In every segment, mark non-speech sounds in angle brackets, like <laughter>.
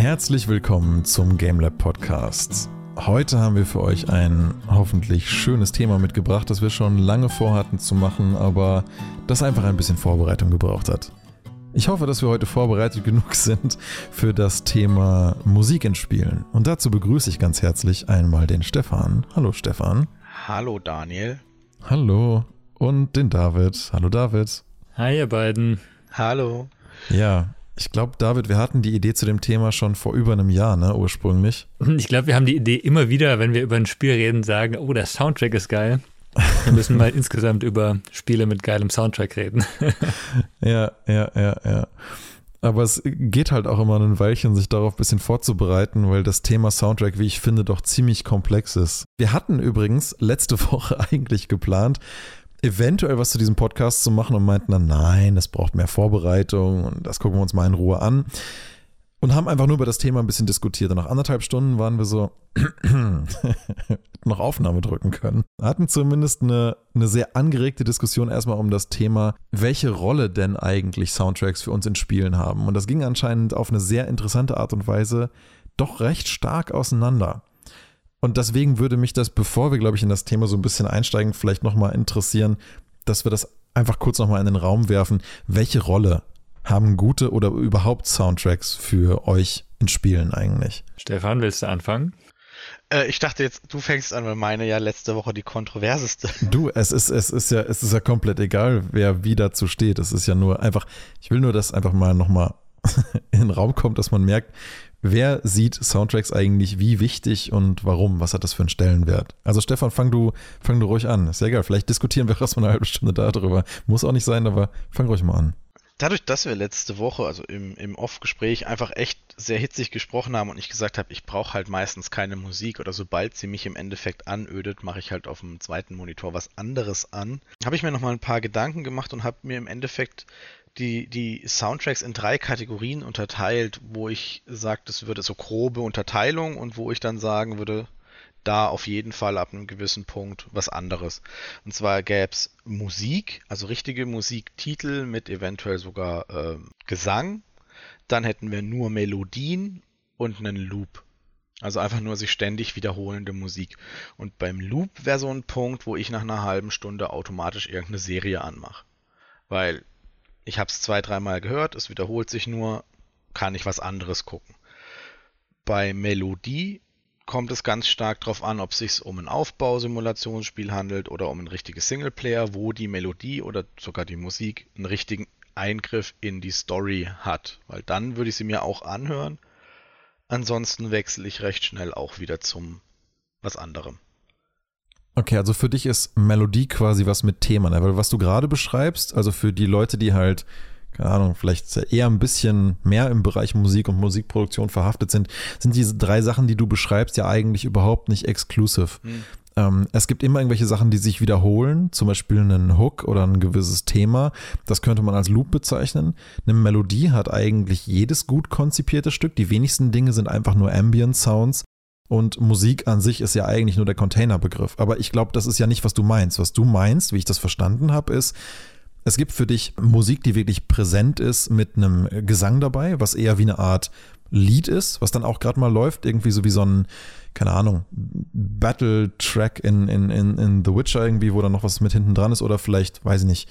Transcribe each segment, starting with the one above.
Herzlich willkommen zum GameLab Podcast. Heute haben wir für euch ein hoffentlich schönes Thema mitgebracht, das wir schon lange vorhatten zu machen, aber das einfach ein bisschen Vorbereitung gebraucht hat. Ich hoffe, dass wir heute vorbereitet genug sind für das Thema Musik in Spielen. Und dazu begrüße ich ganz herzlich einmal den Stefan. Hallo Stefan. Hallo Daniel. Hallo. Und den David. Hallo David. Hi ihr beiden. Hallo. Ja, ich glaube, David, wir hatten die Idee zu dem Thema schon vor über einem Jahr, ne, ursprünglich. <laughs> Ich glaube, wir haben die Idee immer wieder, wenn wir über ein Spiel reden, sagen, oh, der Soundtrack ist geil. Wir müssen mal <laughs> insgesamt über Spiele mit geilem Soundtrack reden. <laughs> ja, ja, ja, ja. Aber es geht halt auch immer ein Weilchen, sich darauf ein bisschen vorzubereiten, weil das Thema Soundtrack, wie ich finde, doch ziemlich komplex ist. Wir hatten übrigens letzte Woche eigentlich geplant, eventuell was zu diesem Podcast zu machen und meinten dann, nein, das braucht mehr Vorbereitung und das gucken wir uns mal in Ruhe an. Und haben einfach nur über das Thema ein bisschen diskutiert. Und nach anderthalb Stunden waren wir so, <clears throat> noch Aufnahme drücken können. Hatten zumindest eine, eine sehr angeregte Diskussion erstmal um das Thema, welche Rolle denn eigentlich Soundtracks für uns in Spielen haben. Und das ging anscheinend auf eine sehr interessante Art und Weise doch recht stark auseinander. Und deswegen würde mich das, bevor wir, glaube ich, in das Thema so ein bisschen einsteigen, vielleicht nochmal interessieren, dass wir das einfach kurz nochmal in den Raum werfen. Welche Rolle haben gute oder überhaupt Soundtracks für euch in Spielen eigentlich? Stefan, willst du anfangen? Äh, ich dachte jetzt, du fängst an, weil meine ja letzte Woche die kontroverseste. Du, es ist, es ist ja, es ist ja komplett egal, wer wie dazu steht. Es ist ja nur einfach, ich will nur, dass einfach mal nochmal <laughs> in den Raum kommt, dass man merkt, Wer sieht Soundtracks eigentlich wie wichtig und warum? Was hat das für einen Stellenwert? Also Stefan, fang du, fang du ruhig an. Ja egal, vielleicht diskutieren wir <laughs> erstmal eine halbe Stunde darüber. Muss auch nicht sein, aber fang ruhig mal an. Dadurch, dass wir letzte Woche, also im, im Off-Gespräch, einfach echt sehr hitzig gesprochen haben und ich gesagt habe, ich brauche halt meistens keine Musik oder sobald sie mich im Endeffekt anödet, mache ich halt auf dem zweiten Monitor was anderes an, habe ich mir nochmal ein paar Gedanken gemacht und habe mir im Endeffekt die, die Soundtracks in drei Kategorien unterteilt, wo ich sage, das würde so grobe Unterteilung und wo ich dann sagen würde, da auf jeden Fall ab einem gewissen Punkt was anderes. Und zwar gäbe es Musik, also richtige Musiktitel mit eventuell sogar äh, Gesang. Dann hätten wir nur Melodien und einen Loop. Also einfach nur sich ständig wiederholende Musik. Und beim Loop wäre so ein Punkt, wo ich nach einer halben Stunde automatisch irgendeine Serie anmache. Weil ich habe es zwei, dreimal gehört, es wiederholt sich nur, kann ich was anderes gucken. Bei Melodie kommt es ganz stark darauf an, ob es sich um ein Aufbausimulationsspiel handelt oder um ein richtiges Singleplayer, wo die Melodie oder sogar die Musik einen richtigen Eingriff in die Story hat. Weil dann würde ich sie mir auch anhören. Ansonsten wechsle ich recht schnell auch wieder zum was anderem. Okay, also für dich ist Melodie quasi was mit Thema, ne? weil was du gerade beschreibst, also für die Leute, die halt, keine Ahnung, vielleicht eher ein bisschen mehr im Bereich Musik und Musikproduktion verhaftet sind, sind diese drei Sachen, die du beschreibst, ja eigentlich überhaupt nicht exclusive. Hm. Ähm, es gibt immer irgendwelche Sachen, die sich wiederholen, zum Beispiel einen Hook oder ein gewisses Thema. Das könnte man als Loop bezeichnen. Eine Melodie hat eigentlich jedes gut konzipierte Stück. Die wenigsten Dinge sind einfach nur Ambient Sounds. Und Musik an sich ist ja eigentlich nur der Containerbegriff. Aber ich glaube, das ist ja nicht, was du meinst. Was du meinst, wie ich das verstanden habe, ist, es gibt für dich Musik, die wirklich präsent ist mit einem Gesang dabei, was eher wie eine Art Lied ist, was dann auch gerade mal läuft, irgendwie so wie so ein, keine Ahnung, Battle-Track in, in, in, in The Witcher irgendwie, wo dann noch was mit hinten dran ist oder vielleicht, weiß ich nicht,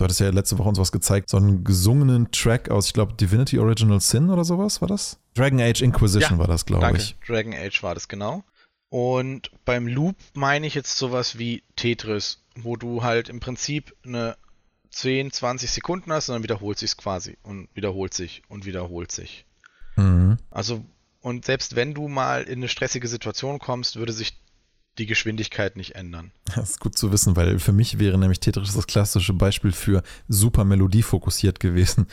Du hattest ja letzte Woche uns was gezeigt, so einen gesungenen Track aus, ich glaube, Divinity Original Sin oder sowas war das? Dragon Age Inquisition ja, war das, glaube ich. Dragon Age war das genau. Und beim Loop meine ich jetzt sowas wie Tetris, wo du halt im Prinzip eine 10, 20 Sekunden hast und dann wiederholt sich es quasi und wiederholt sich und wiederholt sich. Mhm. Also, und selbst wenn du mal in eine stressige Situation kommst, würde sich die Geschwindigkeit nicht ändern. Das ist gut zu wissen, weil für mich wäre nämlich Tetris das klassische Beispiel für super melodiefokussiert gewesen,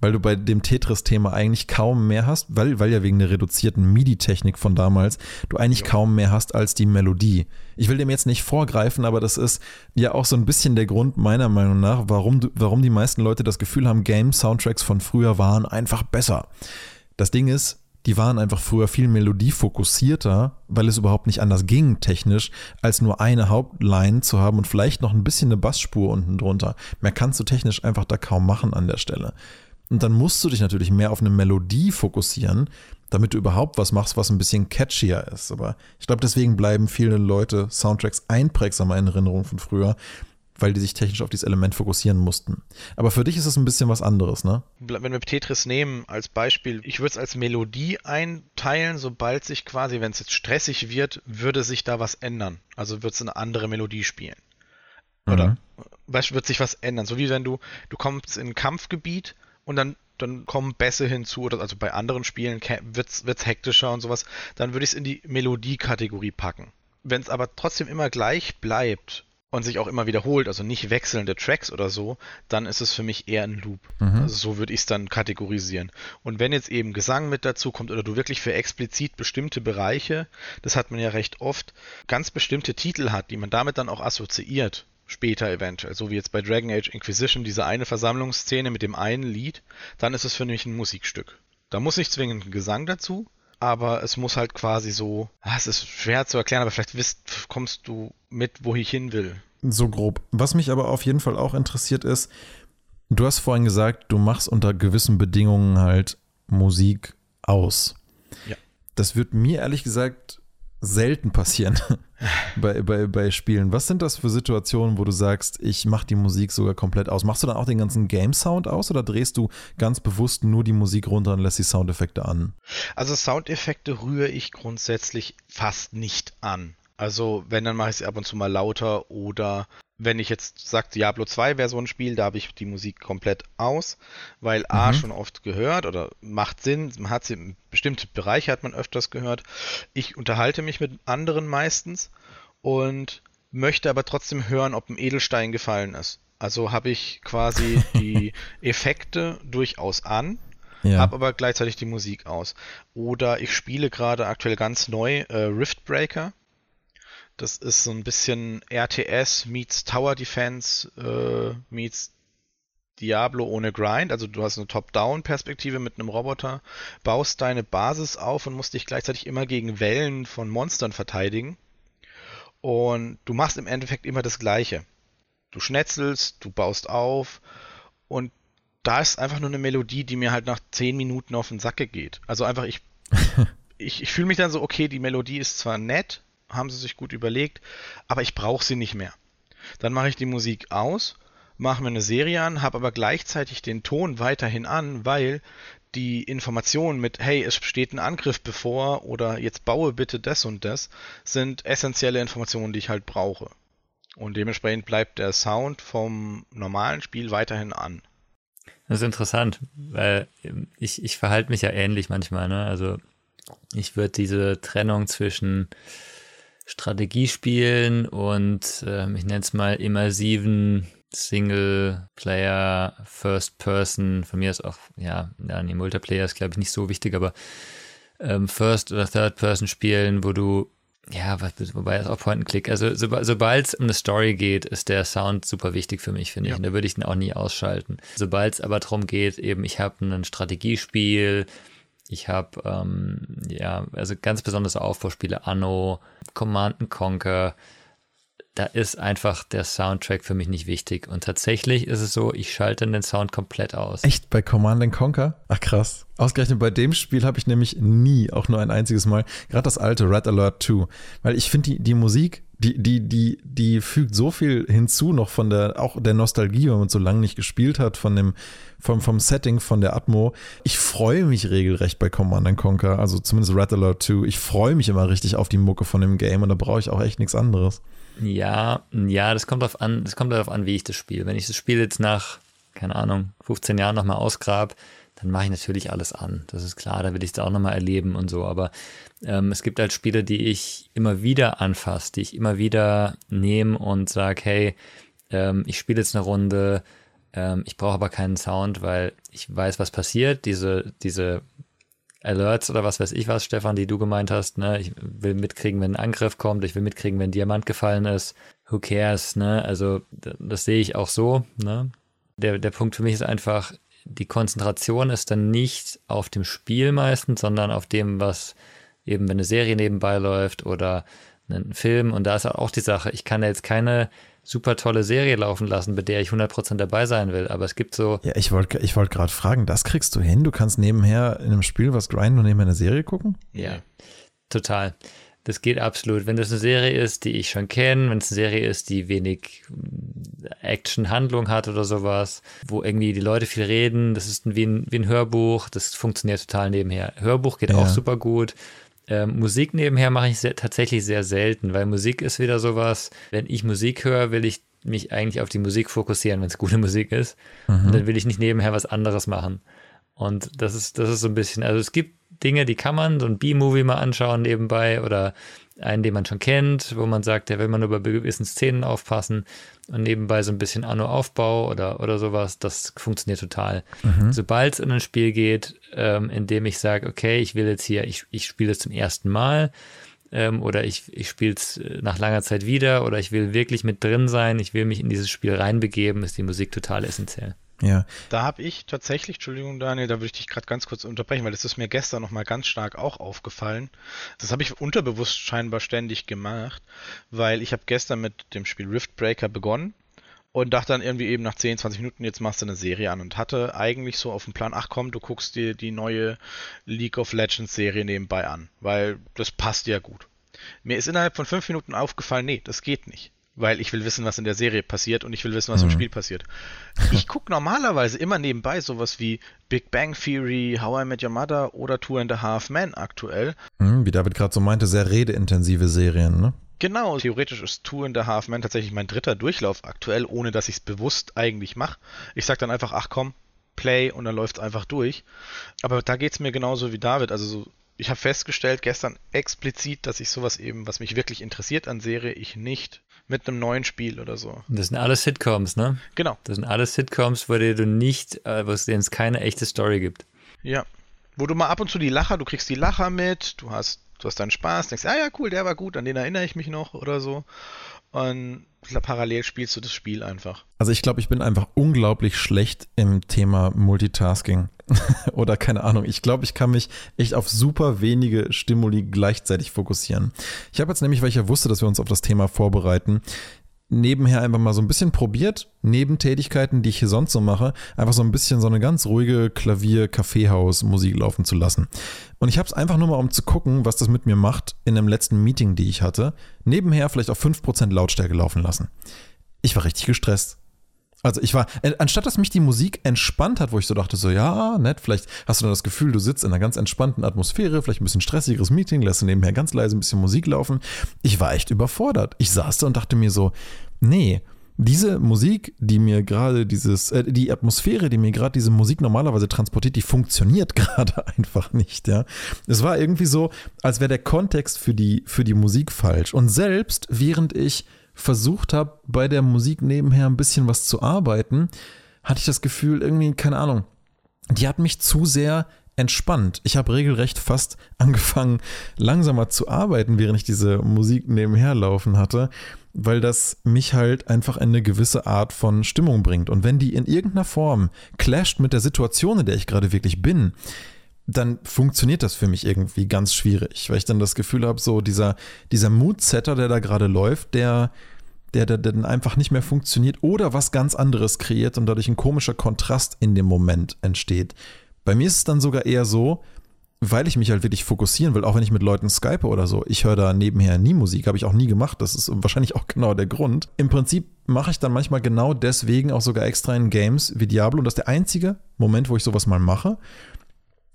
weil du bei dem Tetris-Thema eigentlich kaum mehr hast, weil, weil ja wegen der reduzierten MIDI-Technik von damals du eigentlich ja. kaum mehr hast als die Melodie. Ich will dem jetzt nicht vorgreifen, aber das ist ja auch so ein bisschen der Grund meiner Meinung nach, warum, du, warum die meisten Leute das Gefühl haben, Game-Soundtracks von früher waren einfach besser. Das Ding ist, die waren einfach früher viel melodiefokussierter, weil es überhaupt nicht anders ging technisch, als nur eine Hauptline zu haben und vielleicht noch ein bisschen eine Bassspur unten drunter. Mehr kannst du technisch einfach da kaum machen an der Stelle. Und dann musst du dich natürlich mehr auf eine Melodie fokussieren, damit du überhaupt was machst, was ein bisschen catchier ist. Aber ich glaube, deswegen bleiben viele Leute Soundtracks einprägsamer in Erinnerung von früher, weil die sich technisch auf dieses Element fokussieren mussten. Aber für dich ist es ein bisschen was anderes, ne? Wenn wir Tetris nehmen als Beispiel, ich würde es als Melodie einteilen, sobald sich quasi, wenn es jetzt stressig wird, würde sich da was ändern. Also wird es eine andere Melodie spielen. Oder mhm. wird sich was ändern. So wie wenn du, du kommst in ein Kampfgebiet und dann dann kommen Bässe hinzu, oder also bei anderen Spielen wird es hektischer und sowas, dann würde ich es in die Melodie-Kategorie packen. Wenn es aber trotzdem immer gleich bleibt und sich auch immer wiederholt, also nicht wechselnde Tracks oder so, dann ist es für mich eher ein Loop. Mhm. Also so würde ich es dann kategorisieren. Und wenn jetzt eben Gesang mit dazu kommt oder du wirklich für explizit bestimmte Bereiche, das hat man ja recht oft, ganz bestimmte Titel hat, die man damit dann auch assoziiert, später eventuell, so wie jetzt bei Dragon Age Inquisition, diese eine Versammlungsszene mit dem einen Lied, dann ist es für mich ein Musikstück. Da muss nicht zwingend ein Gesang dazu, aber es muss halt quasi so, ah, es ist schwer zu erklären, aber vielleicht wisst, kommst du mit, wo ich hin will. So grob. Was mich aber auf jeden Fall auch interessiert ist, du hast vorhin gesagt, du machst unter gewissen Bedingungen halt Musik aus. Ja. Das wird mir ehrlich gesagt selten passieren <laughs> bei, bei, bei Spielen. Was sind das für Situationen, wo du sagst, ich mache die Musik sogar komplett aus? Machst du dann auch den ganzen Game-Sound aus oder drehst du ganz bewusst nur die Musik runter und lässt die Soundeffekte an? Also Soundeffekte rühre ich grundsätzlich fast nicht an. Also wenn, dann mache ich sie ab und zu mal lauter oder wenn ich jetzt sage, Diablo 2 wäre so ein Spiel, da habe ich die Musik komplett aus, weil A mhm. schon oft gehört oder macht Sinn, man hat sie in bestimmte Bereiche hat man öfters gehört. Ich unterhalte mich mit anderen meistens und möchte aber trotzdem hören, ob ein Edelstein gefallen ist. Also habe ich quasi <laughs> die Effekte durchaus an, ja. habe aber gleichzeitig die Musik aus. Oder ich spiele gerade aktuell ganz neu äh, Riftbreaker das ist so ein bisschen RTS meets Tower Defense äh, meets Diablo ohne Grind. Also du hast eine Top-Down-Perspektive mit einem Roboter, baust deine Basis auf und musst dich gleichzeitig immer gegen Wellen von Monstern verteidigen. Und du machst im Endeffekt immer das Gleiche. Du schnetzelst, du baust auf und da ist einfach nur eine Melodie, die mir halt nach 10 Minuten auf den Sacke geht. Also einfach, ich, <laughs> ich, ich fühle mich dann so, okay, die Melodie ist zwar nett, haben sie sich gut überlegt, aber ich brauche sie nicht mehr. Dann mache ich die Musik aus, mache mir eine Serie an, habe aber gleichzeitig den Ton weiterhin an, weil die Informationen mit, hey, es steht ein Angriff bevor oder jetzt baue bitte das und das, sind essentielle Informationen, die ich halt brauche. Und dementsprechend bleibt der Sound vom normalen Spiel weiterhin an. Das ist interessant, weil ich, ich verhalte mich ja ähnlich manchmal. Ne? Also ich würde diese Trennung zwischen Strategiespielen und äh, ich nenne es mal immersiven Single-Player, First-Person, von mir ist auch, ja, ja, nee, Multiplayer ist, glaube ich, nicht so wichtig, aber ähm, First- oder Third-Person-Spielen, wo du, ja, wobei es auch Point-and-Click, also so, sobald es um eine Story geht, ist der Sound super wichtig für mich, finde ja. ich, und da würde ich den auch nie ausschalten. Sobald es aber darum geht, eben, ich habe ein Strategiespiel, ich habe ähm, ja, also ganz besonders Aufbauspiele Anno, Command Conquer. Da ist einfach der Soundtrack für mich nicht wichtig. Und tatsächlich ist es so, ich schalte den Sound komplett aus. Echt? Bei Command Conquer? Ach krass. Ausgerechnet bei dem Spiel habe ich nämlich nie, auch nur ein einziges Mal, gerade das alte Red Alert 2. Weil ich finde die, die Musik die, die, die, die fügt so viel hinzu noch von der, auch der Nostalgie, wenn man so lange nicht gespielt hat, von dem, vom, vom Setting, von der Atmo. Ich freue mich regelrecht bei Command Conquer, also zumindest Red Alert 2. Ich freue mich immer richtig auf die Mucke von dem Game und da brauche ich auch echt nichts anderes. Ja, ja, das kommt darauf an, das kommt darauf an, wie ich das spiele. Wenn ich das Spiel jetzt nach, keine Ahnung, 15 Jahren nochmal ausgrab, dann mache ich natürlich alles an. Das ist klar, da will ich es auch nochmal erleben und so. Aber ähm, es gibt halt Spiele, die ich immer wieder anfasse, die ich immer wieder nehme und sage, hey, ähm, ich spiele jetzt eine Runde, ähm, ich brauche aber keinen Sound, weil ich weiß, was passiert. Diese, diese Alerts oder was weiß ich was, Stefan, die du gemeint hast, ne? Ich will mitkriegen, wenn ein Angriff kommt, ich will mitkriegen, wenn Diamant gefallen ist. Who cares, ne? Also, das sehe ich auch so, ne? Der, der Punkt für mich ist einfach, die Konzentration ist dann nicht auf dem Spiel meistens, sondern auf dem, was eben, wenn eine Serie nebenbei läuft oder ein Film. Und da ist auch die Sache, ich kann jetzt keine super tolle Serie laufen lassen, bei der ich 100% dabei sein will. Aber es gibt so. Ja, ich wollte ich wollt gerade fragen, das kriegst du hin? Du kannst nebenher in einem Spiel was grinden und nebenher eine Serie gucken? Ja, total. Das geht absolut. Wenn das eine Serie ist, die ich schon kenne, wenn es eine Serie ist, die wenig äh, Action-Handlung hat oder sowas, wo irgendwie die Leute viel reden, das ist wie ein, wie ein Hörbuch, das funktioniert total nebenher. Hörbuch geht ja. auch super gut. Ähm, Musik nebenher mache ich sehr, tatsächlich sehr selten, weil Musik ist wieder sowas, wenn ich Musik höre, will ich mich eigentlich auf die Musik fokussieren, wenn es gute Musik ist. Mhm. Und dann will ich nicht nebenher was anderes machen. Und das ist, das ist so ein bisschen, also es gibt Dinge, die kann man, so ein B-Movie mal anschauen nebenbei oder einen, den man schon kennt, wo man sagt, da will man nur bei gewissen Szenen aufpassen und nebenbei so ein bisschen Anno-Aufbau oder, oder sowas, das funktioniert total. Mhm. Sobald es in ein Spiel geht, ähm, in dem ich sage, okay, ich will jetzt hier, ich, ich spiele es zum ersten Mal ähm, oder ich, ich spiele es äh, nach langer Zeit wieder oder ich will wirklich mit drin sein, ich will mich in dieses Spiel reinbegeben, ist die Musik total essentiell. Ja. Da habe ich tatsächlich, Entschuldigung Daniel, da würde ich dich gerade ganz kurz unterbrechen, weil das ist mir gestern nochmal ganz stark auch aufgefallen. Das habe ich unterbewusst scheinbar ständig gemacht, weil ich habe gestern mit dem Spiel Riftbreaker begonnen und dachte dann irgendwie eben nach 10, 20 Minuten, jetzt machst du eine Serie an und hatte eigentlich so auf dem Plan, ach komm, du guckst dir die neue League of Legends Serie nebenbei an, weil das passt ja gut. Mir ist innerhalb von fünf Minuten aufgefallen, nee, das geht nicht weil ich will wissen, was in der Serie passiert und ich will wissen, was mhm. im Spiel passiert. Ich gucke normalerweise immer nebenbei sowas wie Big Bang Theory, How I Met Your Mother oder Two and a Half Men aktuell. Mhm, wie David gerade so meinte, sehr redeintensive Serien, ne? Genau, theoretisch ist Two and a Half Men tatsächlich mein dritter Durchlauf aktuell, ohne dass ich es bewusst eigentlich mache. Ich sage dann einfach, ach komm, Play und dann läuft es einfach durch. Aber da geht es mir genauso wie David. Also so, ich habe festgestellt gestern explizit, dass ich sowas eben, was mich wirklich interessiert an Serie, ich nicht mit einem neuen Spiel oder so. Das sind alles Sitcoms, ne? Genau. Das sind alles Sitcoms, wo du nicht, äh, wo es denen keine echte Story gibt. Ja. Wo du mal ab und zu die Lacher, du kriegst die Lacher mit, du hast, du hast deinen Spaß, denkst, ah ja, cool, der war gut, an den erinnere ich mich noch oder so. Und parallel spielst du das Spiel einfach. Also ich glaube, ich bin einfach unglaublich schlecht im Thema Multitasking. <laughs> Oder keine Ahnung. Ich glaube, ich kann mich echt auf super wenige Stimuli gleichzeitig fokussieren. Ich habe jetzt nämlich, weil ich ja wusste, dass wir uns auf das Thema vorbereiten, nebenher einfach mal so ein bisschen probiert, Nebentätigkeiten, die ich hier sonst so mache, einfach so ein bisschen so eine ganz ruhige Klavier-Kaffeehaus-Musik laufen zu lassen. Und ich habe es einfach nur mal, um zu gucken, was das mit mir macht, in einem letzten Meeting, die ich hatte, nebenher vielleicht auf 5% Lautstärke laufen lassen. Ich war richtig gestresst. Also ich war, äh, anstatt dass mich die Musik entspannt hat, wo ich so dachte, so ja, nett, vielleicht hast du dann das Gefühl, du sitzt in einer ganz entspannten Atmosphäre, vielleicht ein bisschen stressigeres Meeting, lässt du nebenher ganz leise ein bisschen Musik laufen. Ich war echt überfordert. Ich saß da und dachte mir so, nee, diese Musik, die mir gerade dieses, äh, die Atmosphäre, die mir gerade diese Musik normalerweise transportiert, die funktioniert <laughs> gerade einfach nicht, ja. Es war irgendwie so, als wäre der Kontext für die, für die Musik falsch. Und selbst während ich versucht habe, bei der Musik nebenher ein bisschen was zu arbeiten, hatte ich das Gefühl, irgendwie, keine Ahnung, die hat mich zu sehr entspannt. Ich habe regelrecht fast <laughs> angefangen, langsamer zu arbeiten, während ich diese Musik nebenher laufen hatte, weil das mich halt einfach in eine gewisse Art von Stimmung bringt. Und wenn die in irgendeiner Form clasht mit der Situation, in der ich gerade wirklich bin, dann funktioniert das für mich irgendwie ganz schwierig, weil ich dann das Gefühl habe, so dieser, dieser Mood-Setter, der da gerade läuft, der, der, der, der dann einfach nicht mehr funktioniert oder was ganz anderes kreiert und dadurch ein komischer Kontrast in dem Moment entsteht. Bei mir ist es dann sogar eher so, weil ich mich halt wirklich fokussieren will, auch wenn ich mit Leuten skype oder so. Ich höre da nebenher nie Musik, habe ich auch nie gemacht. Das ist wahrscheinlich auch <laughs> genau der Grund. Im Prinzip mache ich dann manchmal genau deswegen auch sogar extra in Games wie Diablo. Und das ist der einzige Moment, wo ich sowas mal mache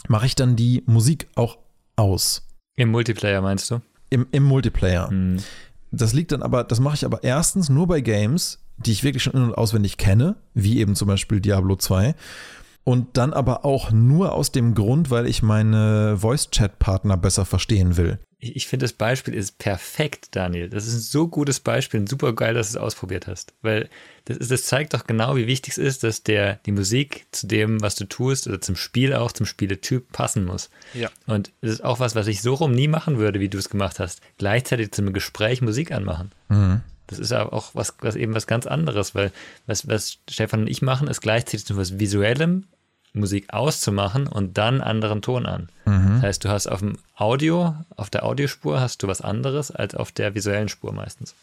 mache ich dann die Musik auch aus. Im Multiplayer meinst du? Im, im Multiplayer. Hm. Das liegt dann aber, das mache ich aber erstens nur bei Games, die ich wirklich schon in- und auswendig kenne, wie eben zum Beispiel Diablo 2. Und dann aber auch nur aus dem Grund, weil ich meine Voice-Chat-Partner besser verstehen will ich, ich finde, das Beispiel ist perfekt, Daniel. Das ist ein so gutes Beispiel und super geil, dass du es ausprobiert hast. Weil das, ist, das zeigt doch genau, wie wichtig es ist, dass der, die Musik zu dem, was du tust, oder zum Spiel auch, zum Spieletyp passen muss. Ja. Und das ist auch was, was ich so rum nie machen würde, wie du es gemacht hast. Gleichzeitig zum Gespräch Musik anmachen. Mhm. Das ist aber auch was, was eben was ganz anderes, weil was, was Stefan und ich machen, ist gleichzeitig zu was Visuellem Musik auszumachen und dann anderen Ton an. Mhm. Das heißt, du hast auf dem Audio, auf der Audiospur hast du was anderes als auf der visuellen Spur meistens.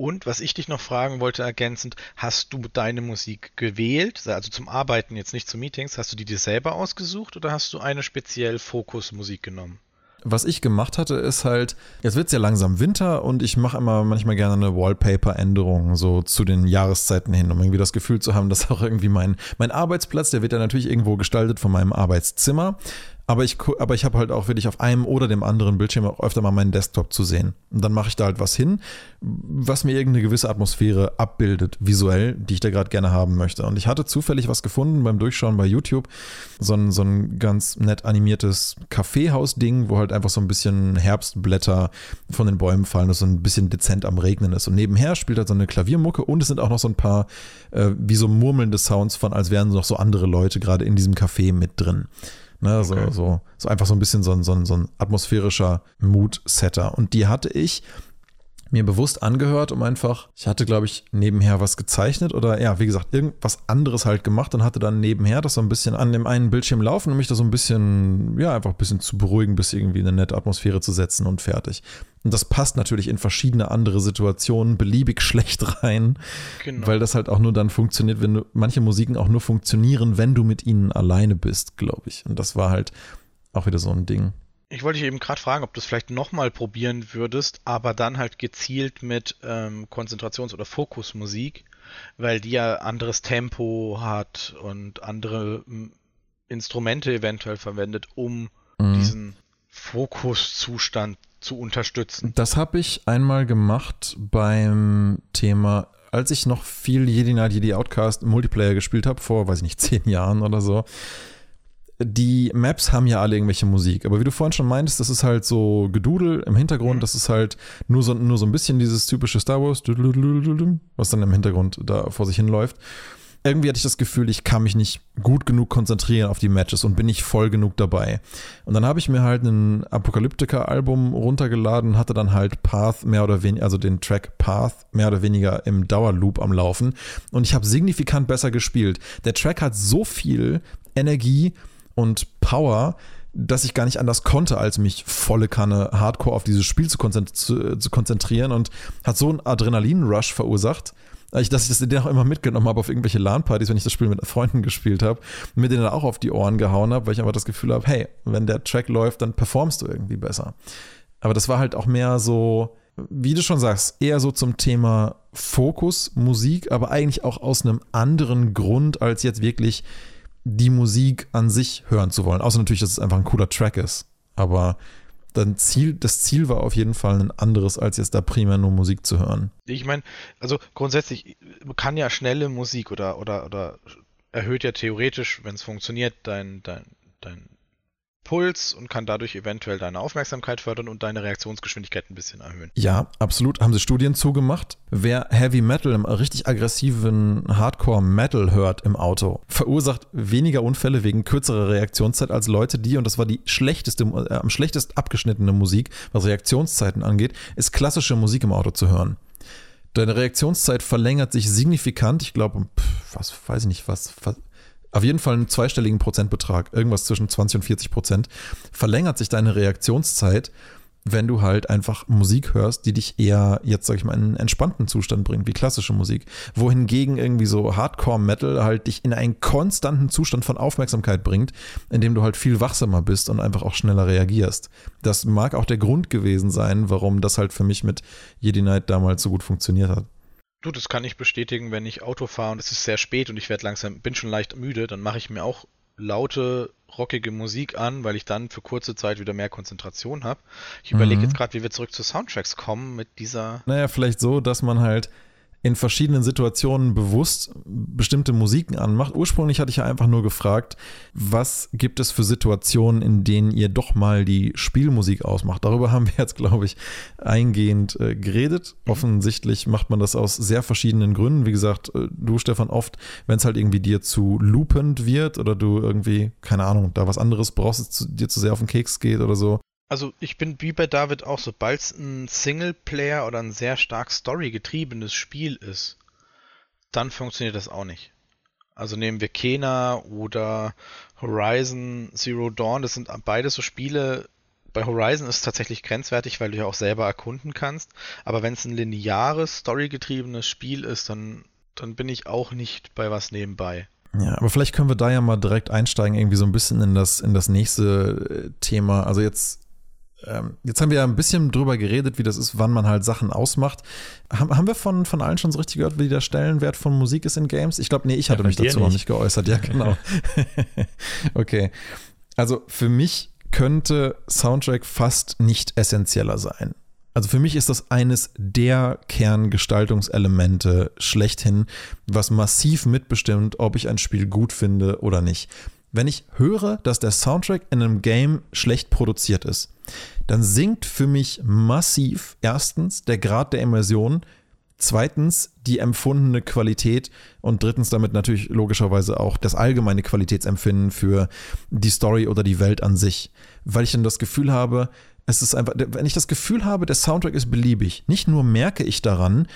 Und was ich dich noch fragen wollte ergänzend, hast du deine Musik gewählt, also zum Arbeiten jetzt nicht zu Meetings, hast du die dir selber ausgesucht oder hast du eine speziell Fokusmusik genommen? Was ich gemacht hatte, ist halt, jetzt wird es ja langsam Winter und ich mache immer manchmal gerne eine Wallpaper-Änderung so zu den Jahreszeiten hin, um irgendwie das Gefühl zu haben, <laughs> dass auch irgendwie mein, mein Arbeitsplatz, der wird ja natürlich irgendwo gestaltet von meinem Arbeitszimmer. Aber ich, aber ich habe halt auch wirklich auf einem oder dem anderen Bildschirm auch öfter mal meinen Desktop zu sehen. Und dann mache ich da halt was hin, was mir irgendeine gewisse Atmosphäre abbildet, visuell, die ich da gerade gerne haben möchte. Und ich hatte zufällig was gefunden beim Durchschauen bei YouTube. So ein, so ein ganz nett animiertes Kaffeehaus-Ding, wo halt einfach so ein bisschen Herbstblätter von den Bäumen fallen, das so ein bisschen dezent am Regnen ist. Und nebenher spielt halt so eine Klaviermucke und es sind auch noch so ein paar äh, wie so murmelnde Sounds von, als wären noch so andere Leute gerade in diesem Café mit drin. Ne, so, okay. so, so einfach so ein bisschen so ein, so ein, so ein atmosphärischer Mood-Setter. Und die hatte ich mir bewusst angehört, um einfach, ich hatte, glaube ich, nebenher was gezeichnet oder ja, wie gesagt, irgendwas anderes halt gemacht und hatte dann nebenher das so ein bisschen an dem einen Bildschirm laufen, um mich da so ein bisschen, ja, einfach ein bisschen zu beruhigen, bis irgendwie eine nette Atmosphäre zu setzen und fertig. Und das passt natürlich in verschiedene andere Situationen beliebig <laughs> schlecht rein, genau. weil das halt auch nur dann funktioniert, wenn du, manche Musiken auch nur funktionieren, wenn du mit ihnen alleine bist, glaube ich. Und das war halt auch wieder so ein Ding. Ich wollte dich eben gerade fragen, ob du es vielleicht nochmal probieren würdest, aber dann halt gezielt mit ähm, Konzentrations- oder Fokusmusik, weil die ja anderes Tempo hat und andere m, Instrumente eventuell verwendet, um mhm. diesen Fokuszustand zu unterstützen. Das habe ich einmal gemacht beim Thema, als ich noch viel Jedi Knight Jedi Outcast Multiplayer gespielt habe, vor, weiß ich nicht, <laughs> zehn Jahren oder so. Die Maps haben ja alle irgendwelche Musik, aber wie du vorhin schon meintest, das ist halt so Gedudel im Hintergrund, mhm. das ist halt nur so, nur so ein bisschen dieses typische Star Wars, was dann im Hintergrund da vor sich hinläuft irgendwie hatte ich das Gefühl, ich kann mich nicht gut genug konzentrieren auf die Matches und bin nicht voll genug dabei. Und dann habe ich mir halt ein Apokalyptica-Album runtergeladen, hatte dann halt Path mehr oder weniger, also den Track Path mehr oder weniger im Dauerloop am Laufen. Und ich habe signifikant besser gespielt. Der Track hat so viel Energie und Power, dass ich gar nicht anders konnte, als mich volle Kanne Hardcore auf dieses Spiel zu, konzentrieren und hat so einen Adrenalin-Rush verursacht, ich, dass ich das den auch immer mitgenommen habe auf irgendwelche LAN-Partys, wenn ich das Spiel mit Freunden gespielt habe, mir den dann auch auf die Ohren gehauen habe, weil ich einfach das Gefühl habe, hey, wenn der Track läuft, dann performst du irgendwie besser. Aber das war halt auch mehr so, wie du schon sagst, eher so zum Thema Fokus, Musik, aber eigentlich auch aus einem anderen Grund, als jetzt wirklich die Musik an sich hören zu wollen. Außer natürlich, dass es einfach ein cooler Track ist. Aber dann Ziel, das Ziel war auf jeden Fall ein anderes, als jetzt da primär nur Musik zu hören. Ich meine, also grundsätzlich kann ja schnelle Musik oder, oder, oder erhöht ja theoretisch, wenn es funktioniert, dein, dein, dein Puls und kann dadurch eventuell deine Aufmerksamkeit fördern und deine Reaktionsgeschwindigkeit ein bisschen erhöhen. Ja, absolut. Haben sie Studien zugemacht. Wer Heavy Metal, im richtig aggressiven Hardcore Metal hört im Auto, verursacht weniger Unfälle wegen kürzerer Reaktionszeit als Leute, die, und das war die schlechteste, äh, am schlechtest abgeschnittene Musik, was Reaktionszeiten angeht, ist klassische Musik im Auto zu hören. Deine Reaktionszeit verlängert sich signifikant. Ich glaube, was weiß ich nicht, was, was auf jeden Fall einen zweistelligen Prozentbetrag, irgendwas zwischen 20 und 40 Prozent, verlängert sich deine Reaktionszeit, wenn du halt einfach Musik hörst, die dich eher, jetzt sag ich mal, in einen entspannten Zustand bringt, wie klassische Musik. Wohingegen irgendwie so Hardcore-Metal halt dich in einen konstanten Zustand von Aufmerksamkeit bringt, in dem du halt viel wachsamer bist und einfach auch schneller reagierst. Das mag auch der Grund gewesen sein, warum das halt für mich mit Jedi Knight damals so gut funktioniert hat. Du, das kann ich bestätigen, wenn ich Auto fahre und es ist sehr spät und ich werde langsam, bin schon leicht müde, dann mache ich mir auch laute, rockige Musik an, weil ich dann für kurze Zeit wieder mehr Konzentration habe. Ich überlege mhm. jetzt gerade, wie wir zurück zu Soundtracks kommen mit dieser. Naja, vielleicht so, dass man halt in verschiedenen Situationen bewusst bestimmte Musiken anmacht. Ursprünglich hatte ich ja einfach nur gefragt, was gibt es für Situationen, in denen ihr doch mal die Spielmusik ausmacht. Darüber haben wir jetzt, glaube ich, eingehend äh, geredet. Offensichtlich macht man das aus sehr verschiedenen Gründen. Wie gesagt, äh, du, Stefan, oft, wenn es halt irgendwie dir zu loopend wird oder du irgendwie, keine Ahnung, da was anderes brauchst, es dir zu sehr auf den Keks geht oder so, also ich bin wie bei David auch, sobald es ein Singleplayer oder ein sehr stark storygetriebenes Spiel ist, dann funktioniert das auch nicht. Also nehmen wir Kena oder Horizon Zero Dawn, das sind beides so Spiele, bei Horizon ist es tatsächlich grenzwertig, weil du ja auch selber erkunden kannst. Aber wenn es ein lineares, storygetriebenes Spiel ist, dann, dann bin ich auch nicht bei was nebenbei. Ja, aber vielleicht können wir da ja mal direkt einsteigen, irgendwie so ein bisschen in das, in das nächste äh, Thema. Also jetzt, ähm, jetzt haben wir ja ein bisschen drüber geredet, wie das ist, wann man halt Sachen ausmacht. Haben, haben wir von, von allen schon so richtig gehört, wie der Stellenwert von Musik ist in Games? Ich glaube, nee, ich hatte ja, mich dazu nicht. noch nicht geäußert. Ja, genau. <laughs> okay. Also für mich könnte Soundtrack fast nicht essentieller sein. Also für mich ist das eines der Kerngestaltungselemente schlechthin, was massiv mitbestimmt, ob ich ein Spiel gut finde oder nicht. Wenn ich höre, dass der Soundtrack in einem Game schlecht produziert ist, dann sinkt für mich massiv erstens der Grad der Immersion, zweitens die empfundene Qualität und drittens damit natürlich logischerweise auch das allgemeine Qualitätsempfinden für die Story oder die Welt an sich, weil ich dann das Gefühl habe, es ist einfach, wenn ich das Gefühl habe, der Soundtrack ist beliebig, nicht nur merke ich daran,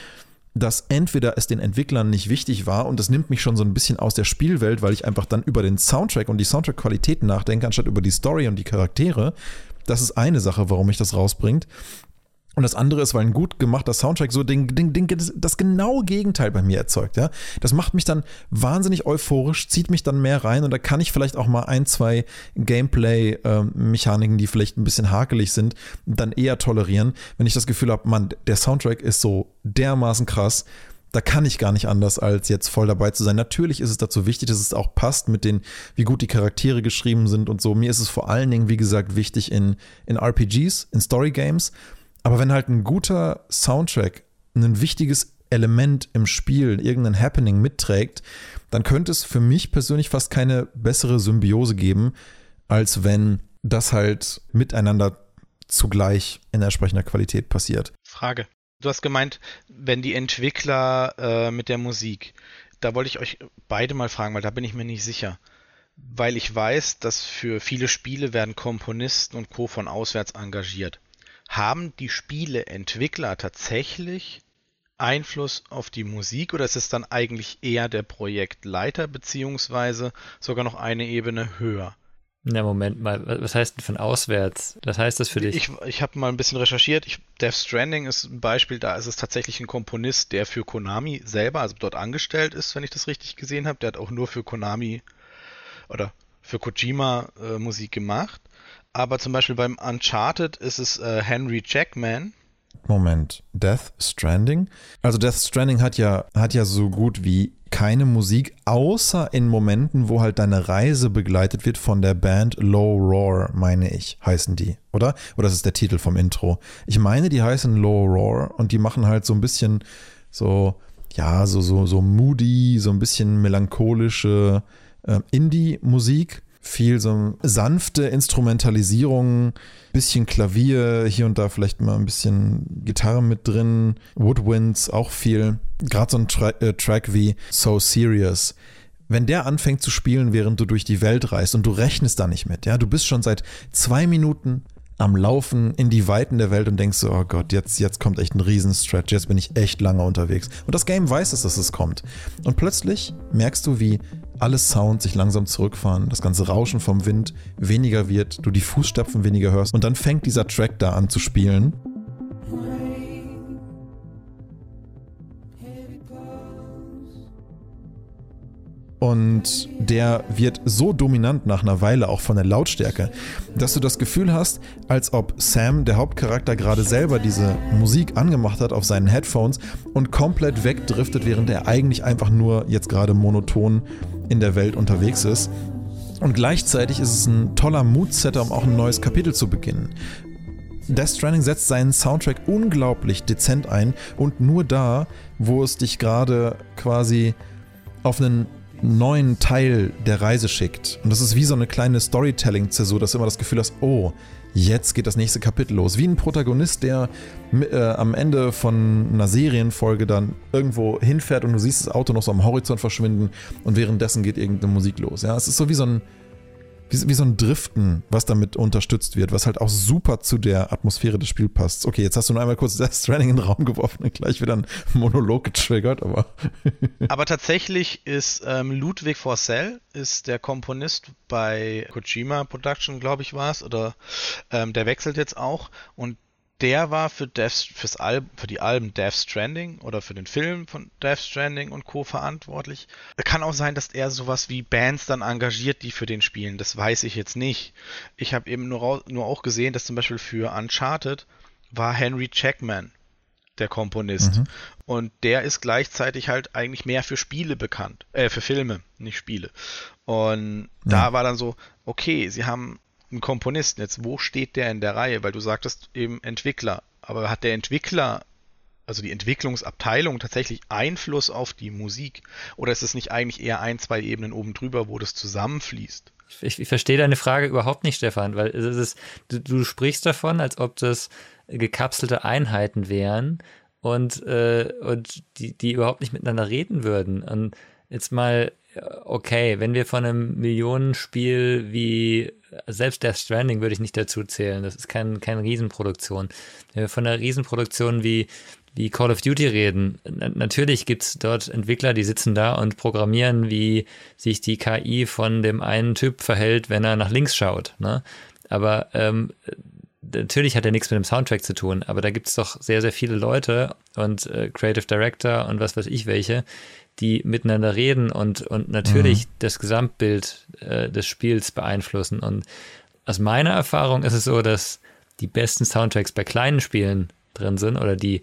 dass entweder es den Entwicklern nicht wichtig war und das nimmt mich schon so ein bisschen aus der Spielwelt, weil ich einfach dann über den Soundtrack und die Soundtrack-Qualität nachdenke, anstatt über die Story und die Charaktere. Das ist eine Sache, warum mich das rausbringt. Und das andere ist, weil ein gut gemachter Soundtrack so den, den, den, das genaue Gegenteil bei mir erzeugt. Ja? Das macht mich dann wahnsinnig euphorisch, zieht mich dann mehr rein und da kann ich vielleicht auch mal ein, zwei Gameplay-Mechaniken, die vielleicht ein bisschen hakelig sind, dann eher tolerieren, wenn ich das Gefühl habe, man, der Soundtrack ist so dermaßen krass, da kann ich gar nicht anders, als jetzt voll dabei zu sein. Natürlich ist es dazu wichtig, dass es auch passt mit den, wie gut die Charaktere geschrieben sind und so. Mir ist es vor allen Dingen, wie gesagt, wichtig in, in RPGs, in Story Games aber wenn halt ein guter Soundtrack ein wichtiges Element im Spiel, irgendein Happening mitträgt, dann könnte es für mich persönlich fast keine bessere Symbiose geben, als wenn das halt miteinander zugleich in entsprechender Qualität passiert. Frage. Du hast gemeint, wenn die Entwickler äh, mit der Musik. Da wollte ich euch beide mal fragen, weil da bin ich mir nicht sicher. Weil ich weiß, dass für viele Spiele werden Komponisten und Co. von auswärts engagiert. Haben die Spieleentwickler tatsächlich Einfluss auf die Musik oder ist es dann eigentlich eher der Projektleiter beziehungsweise sogar noch eine Ebene höher? Na, Moment mal, was heißt denn von auswärts? Was heißt das für dich? Ich, ich habe mal ein bisschen recherchiert. Ich, Death Stranding ist ein Beispiel, da ist es tatsächlich ein Komponist, der für Konami selber, also dort angestellt ist, wenn ich das richtig gesehen habe. Der hat auch nur für Konami oder für Kojima äh, Musik gemacht. Aber zum Beispiel beim Uncharted ist es äh, Henry Jackman. Moment, Death Stranding? Also Death Stranding hat ja, hat ja so gut wie keine Musik, außer in Momenten, wo halt deine Reise begleitet wird von der Band Low Roar, meine ich, heißen die, oder? Oder das ist der Titel vom Intro. Ich meine, die heißen Low Roar und die machen halt so ein bisschen so, ja, so, so, so moody, so ein bisschen melancholische äh, Indie-Musik viel so sanfte Instrumentalisierung, bisschen Klavier, hier und da vielleicht mal ein bisschen Gitarre mit drin, Woodwinds auch viel. Gerade so ein Tra äh, Track wie So Serious. Wenn der anfängt zu spielen, während du durch die Welt reist und du rechnest da nicht mit, ja, du bist schon seit zwei Minuten am Laufen in die Weiten der Welt und denkst so, oh Gott, jetzt, jetzt kommt echt ein Riesenstretch, jetzt bin ich echt lange unterwegs. Und das Game weiß es, dass es kommt. Und plötzlich merkst du, wie alle Sounds sich langsam zurückfahren, das ganze Rauschen vom Wind weniger wird, du die Fußstapfen weniger hörst und dann fängt dieser Track da an zu spielen. Und der wird so dominant nach einer Weile auch von der Lautstärke, dass du das Gefühl hast, als ob Sam, der Hauptcharakter, gerade selber diese Musik angemacht hat auf seinen Headphones und komplett wegdriftet, während er eigentlich einfach nur jetzt gerade monoton in der Welt unterwegs ist. Und gleichzeitig ist es ein toller Moodsetter, um auch ein neues Kapitel zu beginnen. Death Stranding setzt seinen Soundtrack unglaublich dezent ein und nur da, wo es dich gerade quasi auf einen neuen Teil der Reise schickt. Und das ist wie so eine kleine Storytelling-Zäsur, dass du immer das Gefühl hast, oh, jetzt geht das nächste Kapitel los. Wie ein Protagonist, der äh, am Ende von einer Serienfolge dann irgendwo hinfährt und du siehst das Auto noch so am Horizont verschwinden und währenddessen geht irgendeine Musik los. Ja, es ist so wie so ein, wie, wie so ein Driften, was damit unterstützt wird, was halt auch super zu der Atmosphäre des Spiels passt. Okay, jetzt hast du nur einmal kurz <laughs> Death Stranding in den Raum geworfen und gleich wieder ein <laughs> Monolog getriggert, aber. <laughs> aber tatsächlich ist ähm, Ludwig Forcell ist der Komponist bei Kojima Production, glaube ich, war es, oder ähm, der wechselt jetzt auch und der war für, Death, fürs Al für die Alben Death Stranding oder für den Film von Death Stranding und Co. verantwortlich. Kann auch sein, dass er sowas wie Bands dann engagiert, die für den spielen. Das weiß ich jetzt nicht. Ich habe eben nur, nur auch gesehen, dass zum Beispiel für Uncharted war Henry Checkman der Komponist. Mhm. Und der ist gleichzeitig halt eigentlich mehr für Spiele bekannt. Äh, für Filme, nicht Spiele. Und ja. da war dann so, okay, sie haben einen Komponisten. Jetzt, wo steht der in der Reihe? Weil du sagtest eben Entwickler. Aber hat der Entwickler, also die Entwicklungsabteilung, tatsächlich Einfluss auf die Musik? Oder ist es nicht eigentlich eher ein, zwei Ebenen oben drüber, wo das zusammenfließt? Ich, ich verstehe deine Frage überhaupt nicht, Stefan, weil es ist, du, du sprichst davon, als ob das gekapselte Einheiten wären und, äh, und die, die überhaupt nicht miteinander reden würden. Und jetzt mal, okay, wenn wir von einem Millionenspiel wie selbst Death Stranding würde ich nicht dazu zählen. Das ist kein, keine Riesenproduktion. Wenn wir von einer Riesenproduktion wie, wie Call of Duty reden, natürlich gibt es dort Entwickler, die sitzen da und programmieren, wie sich die KI von dem einen Typ verhält, wenn er nach links schaut. Ne? Aber ähm, natürlich hat er nichts mit dem Soundtrack zu tun, aber da gibt es doch sehr, sehr viele Leute und äh, Creative Director und was weiß ich welche, die miteinander reden und, und natürlich mhm. das Gesamtbild äh, des Spiels beeinflussen. Und aus meiner Erfahrung ist es so, dass die besten Soundtracks bei kleinen Spielen drin sind oder die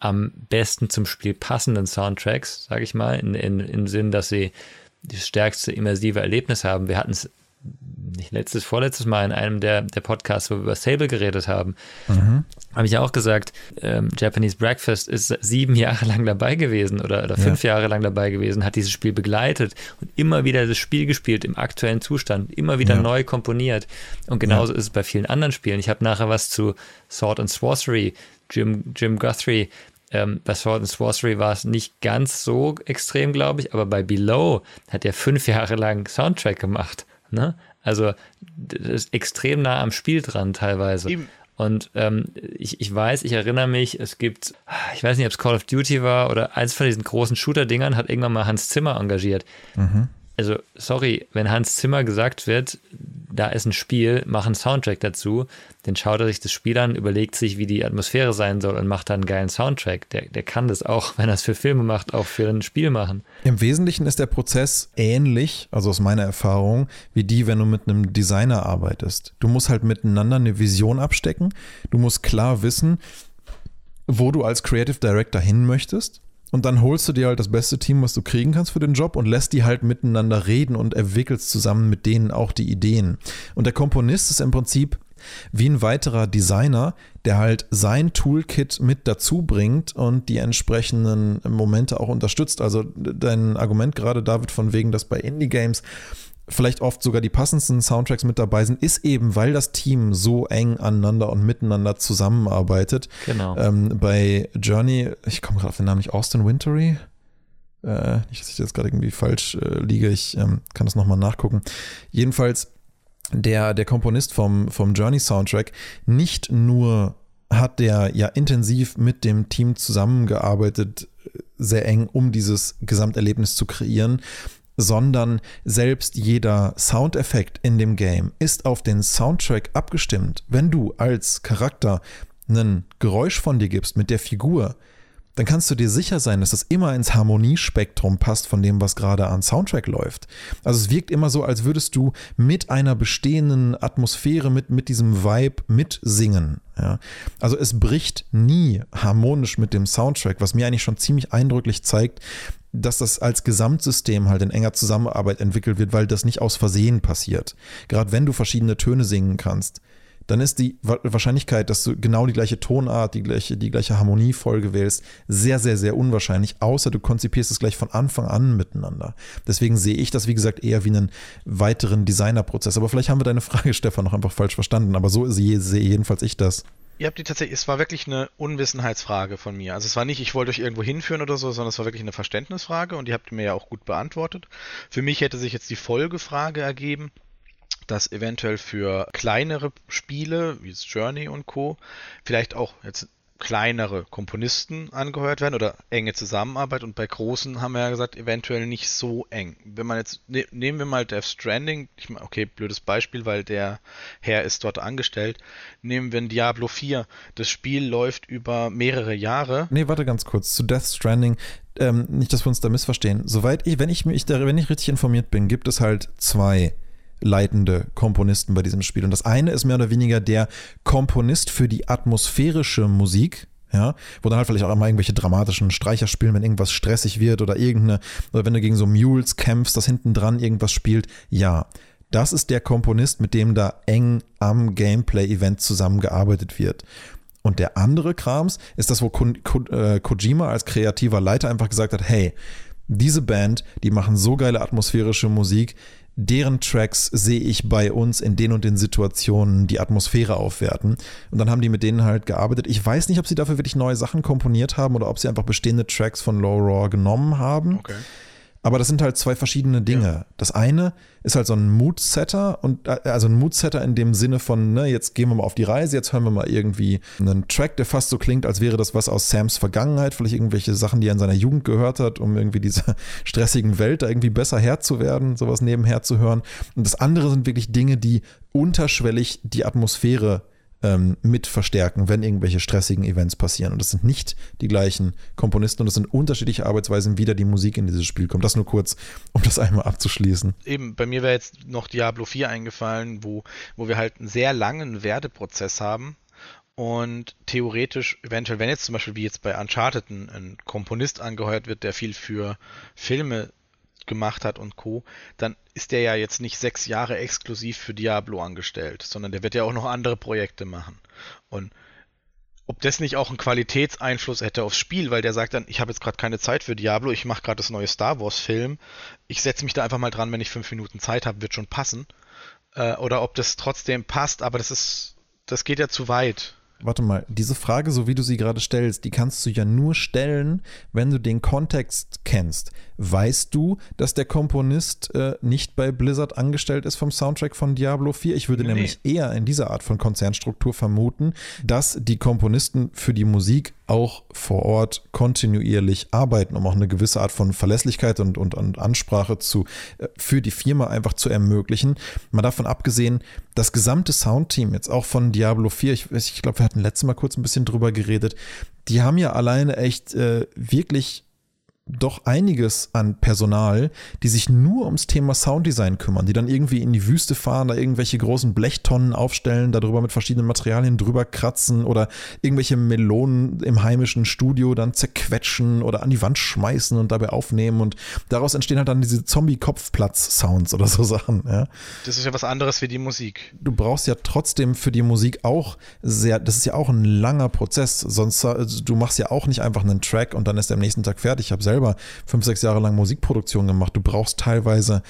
am besten zum Spiel passenden Soundtracks, sage ich mal, in, in, im Sinn, dass sie das stärkste immersive Erlebnis haben. Wir hatten es nicht letztes, vorletztes Mal in einem der, der Podcasts, wo wir über Sable geredet haben, mhm. habe ich auch gesagt, ähm, Japanese Breakfast ist sieben <laughs> Jahre lang dabei gewesen oder, oder fünf ja. Jahre lang dabei gewesen, hat dieses Spiel begleitet und immer wieder das Spiel gespielt im aktuellen Zustand, immer wieder ja. neu komponiert. Und genauso ja. ist es bei vielen anderen Spielen. Ich habe nachher was zu Sword and Sorcery, Jim, Jim Guthrie, ähm, bei Sword and Sorcery war es nicht ganz so extrem, glaube ich, aber bei Below hat er fünf Jahre lang Soundtrack gemacht. Ne? Also das ist extrem nah am Spiel dran teilweise. Eben. Und ähm, ich, ich weiß, ich erinnere mich, es gibt, ich weiß nicht, ob es Call of Duty war oder eins von diesen großen Shooter-Dingern hat irgendwann mal Hans Zimmer engagiert. Mhm also sorry, wenn Hans Zimmer gesagt wird, da ist ein Spiel, mach einen Soundtrack dazu, dann schaut er sich das Spiel an, überlegt sich, wie die Atmosphäre sein soll und macht dann einen geilen Soundtrack. Der, der kann das auch, <laughs> wenn er es für Filme macht, auch für ein Spiel machen. Im Wesentlichen ist der Prozess ähnlich, also aus meiner Erfahrung, wie die, wenn du mit einem Designer arbeitest. Du musst halt miteinander eine Vision abstecken. Du musst klar wissen, wo du als Creative Director hin möchtest und dann holst du dir halt das beste Team, was du kriegen kannst für den Job und lässt die halt miteinander reden und entwickelst zusammen mit denen auch die Ideen. Und der Komponist ist im Prinzip wie ein weiterer Designer, der halt sein Toolkit mit dazu bringt und die entsprechenden Momente auch unterstützt. Also dein Argument gerade, David, von wegen, dass bei Indie-Games vielleicht oft sogar die passendsten Soundtracks mit dabei sind, ist eben, weil das Team so eng aneinander und miteinander zusammenarbeitet. Genau. Ähm, bei Journey, ich komme gerade auf den Namen nicht, Austin Wintery? Äh, nicht, dass ich jetzt gerade irgendwie falsch äh, liege, ich ähm, kann das nochmal nachgucken. Jedenfalls, der, der Komponist vom, vom Journey-Soundtrack nicht nur hat der ja intensiv mit dem Team zusammengearbeitet, sehr eng, um dieses Gesamterlebnis zu kreieren, sondern selbst jeder Soundeffekt in dem Game ist auf den Soundtrack abgestimmt. Wenn du als Charakter ein Geräusch von dir gibst mit der Figur, dann kannst du dir sicher sein, dass das immer ins Harmoniespektrum passt von dem, was gerade an Soundtrack läuft. Also es wirkt immer so, als würdest du mit einer bestehenden Atmosphäre, mit, mit diesem Vibe mitsingen. Ja. Also es bricht nie harmonisch mit dem Soundtrack, was mir eigentlich schon ziemlich eindrücklich zeigt, dass das als Gesamtsystem halt in enger Zusammenarbeit entwickelt wird, weil das nicht aus Versehen passiert. Gerade wenn du verschiedene Töne singen kannst, dann ist die Wahrscheinlichkeit, dass du genau die gleiche Tonart, die gleiche, die gleiche Harmoniefolge wählst, sehr, sehr, sehr unwahrscheinlich, außer du konzipierst es gleich von Anfang an miteinander. Deswegen sehe ich das, wie gesagt, eher wie einen weiteren Designerprozess. Aber vielleicht haben wir deine Frage, <laughs> Stefan, noch einfach falsch verstanden. Aber so sehe jedenfalls ich das. Ihr habt die tatsächlich, es war wirklich eine Unwissenheitsfrage von mir. Also es war nicht, ich wollte euch irgendwo hinführen oder so, sondern es war wirklich eine Verständnisfrage und die habt ihr mir ja auch gut beantwortet. Für mich hätte sich jetzt die Folgefrage ergeben, dass eventuell für kleinere Spiele wie Journey und Co. vielleicht auch jetzt kleinere Komponisten angehört werden oder enge Zusammenarbeit und bei großen haben wir ja gesagt, eventuell nicht so eng. Wenn man jetzt, ne, nehmen wir mal Death Stranding, ich meine, okay, blödes Beispiel, weil der Herr ist dort angestellt. Nehmen wir ein Diablo 4. Das Spiel läuft über mehrere Jahre. Nee, warte ganz kurz. Zu Death Stranding, ähm, nicht, dass wir uns da missverstehen. Soweit ich, wenn ich mich, wenn ich richtig informiert bin, gibt es halt zwei leitende Komponisten bei diesem Spiel. Und das eine ist mehr oder weniger der Komponist für die atmosphärische Musik, ja, wo dann halt vielleicht auch immer irgendwelche dramatischen Streicher spielen, wenn irgendwas stressig wird oder irgendeine, oder wenn du gegen so Mules kämpfst, dass hinten dran irgendwas spielt. Ja, das ist der Komponist, mit dem da eng am Gameplay-Event zusammengearbeitet wird. Und der andere Krams ist das, wo Ko Ko äh, Kojima als kreativer Leiter einfach gesagt hat, hey, diese Band, die machen so geile atmosphärische Musik, deren Tracks sehe ich bei uns in den und den Situationen die Atmosphäre aufwerten. Und dann haben die mit denen halt gearbeitet. Ich weiß nicht, ob sie dafür wirklich neue Sachen komponiert haben oder ob sie einfach bestehende Tracks von Low Raw genommen haben. Okay. Aber das sind halt zwei verschiedene Dinge. Ja. Das eine ist halt so ein Mood-Setter und äh, also ein Mood-Setter in dem Sinne von, ne, jetzt gehen wir mal auf die Reise, jetzt hören wir mal irgendwie einen Track, der fast so klingt, als wäre das was aus Sams Vergangenheit, vielleicht irgendwelche Sachen, die er in seiner Jugend gehört hat, um irgendwie dieser <laughs> stressigen Welt da irgendwie besser Herr zu werden, sowas nebenher zu hören. Und das andere sind wirklich Dinge, die unterschwellig die Atmosphäre ähm, mit verstärken, wenn irgendwelche stressigen Events passieren. Und das sind nicht die gleichen Komponisten und das sind unterschiedliche Arbeitsweisen, wie da die Musik in dieses Spiel kommt. Das nur kurz, um das einmal abzuschließen. Eben, bei mir wäre jetzt noch Diablo 4 eingefallen, wo, wo wir halt einen sehr langen Werdeprozess haben. Und theoretisch, eventuell, wenn jetzt zum Beispiel wie jetzt bei Uncharted ein, Komponist angeheuert wird, der viel für Filme gemacht hat und Co., dann ist der ja jetzt nicht sechs Jahre exklusiv für Diablo angestellt, sondern der wird ja auch noch andere Projekte machen. Und ob das nicht auch einen Qualitätseinfluss hätte aufs Spiel, weil der sagt dann, ich habe jetzt gerade keine Zeit für Diablo, ich mache gerade das neue Star Wars Film, ich setze mich da einfach mal dran, wenn ich fünf Minuten Zeit habe, wird schon passen. Äh, oder ob das trotzdem passt, aber das ist, das geht ja zu weit. Warte mal, diese Frage, so wie du sie gerade stellst, die kannst du ja nur stellen, wenn du den Kontext kennst. Weißt du, dass der Komponist äh, nicht bei Blizzard angestellt ist vom Soundtrack von Diablo 4? Ich würde nee. nämlich eher in dieser Art von Konzernstruktur vermuten, dass die Komponisten für die Musik auch vor Ort kontinuierlich arbeiten, um auch eine gewisse Art von Verlässlichkeit und, und, und Ansprache zu, äh, für die Firma einfach zu ermöglichen. Mal davon abgesehen, das gesamte Soundteam, jetzt auch von Diablo 4, ich, ich glaube, wir hatten letztes Mal kurz ein bisschen drüber geredet, die haben ja alleine echt äh, wirklich doch einiges an Personal, die sich nur ums Thema Sounddesign kümmern, die dann irgendwie in die Wüste fahren, da irgendwelche großen Blechtonnen aufstellen, darüber mit verschiedenen Materialien drüber kratzen oder irgendwelche Melonen im heimischen Studio dann zerquetschen oder an die Wand schmeißen und dabei aufnehmen und daraus entstehen halt dann diese Zombie-Kopfplatz-Sounds oder so <laughs> Sachen. Ja. Das ist ja was anderes wie die Musik. Du brauchst ja trotzdem für die Musik auch sehr, das ist ja auch ein langer Prozess, sonst also du machst ja auch nicht einfach einen Track und dann ist er am nächsten Tag fertig. Ich habe selber selber fünf, sechs Jahre lang Musikproduktion gemacht. Du brauchst teilweise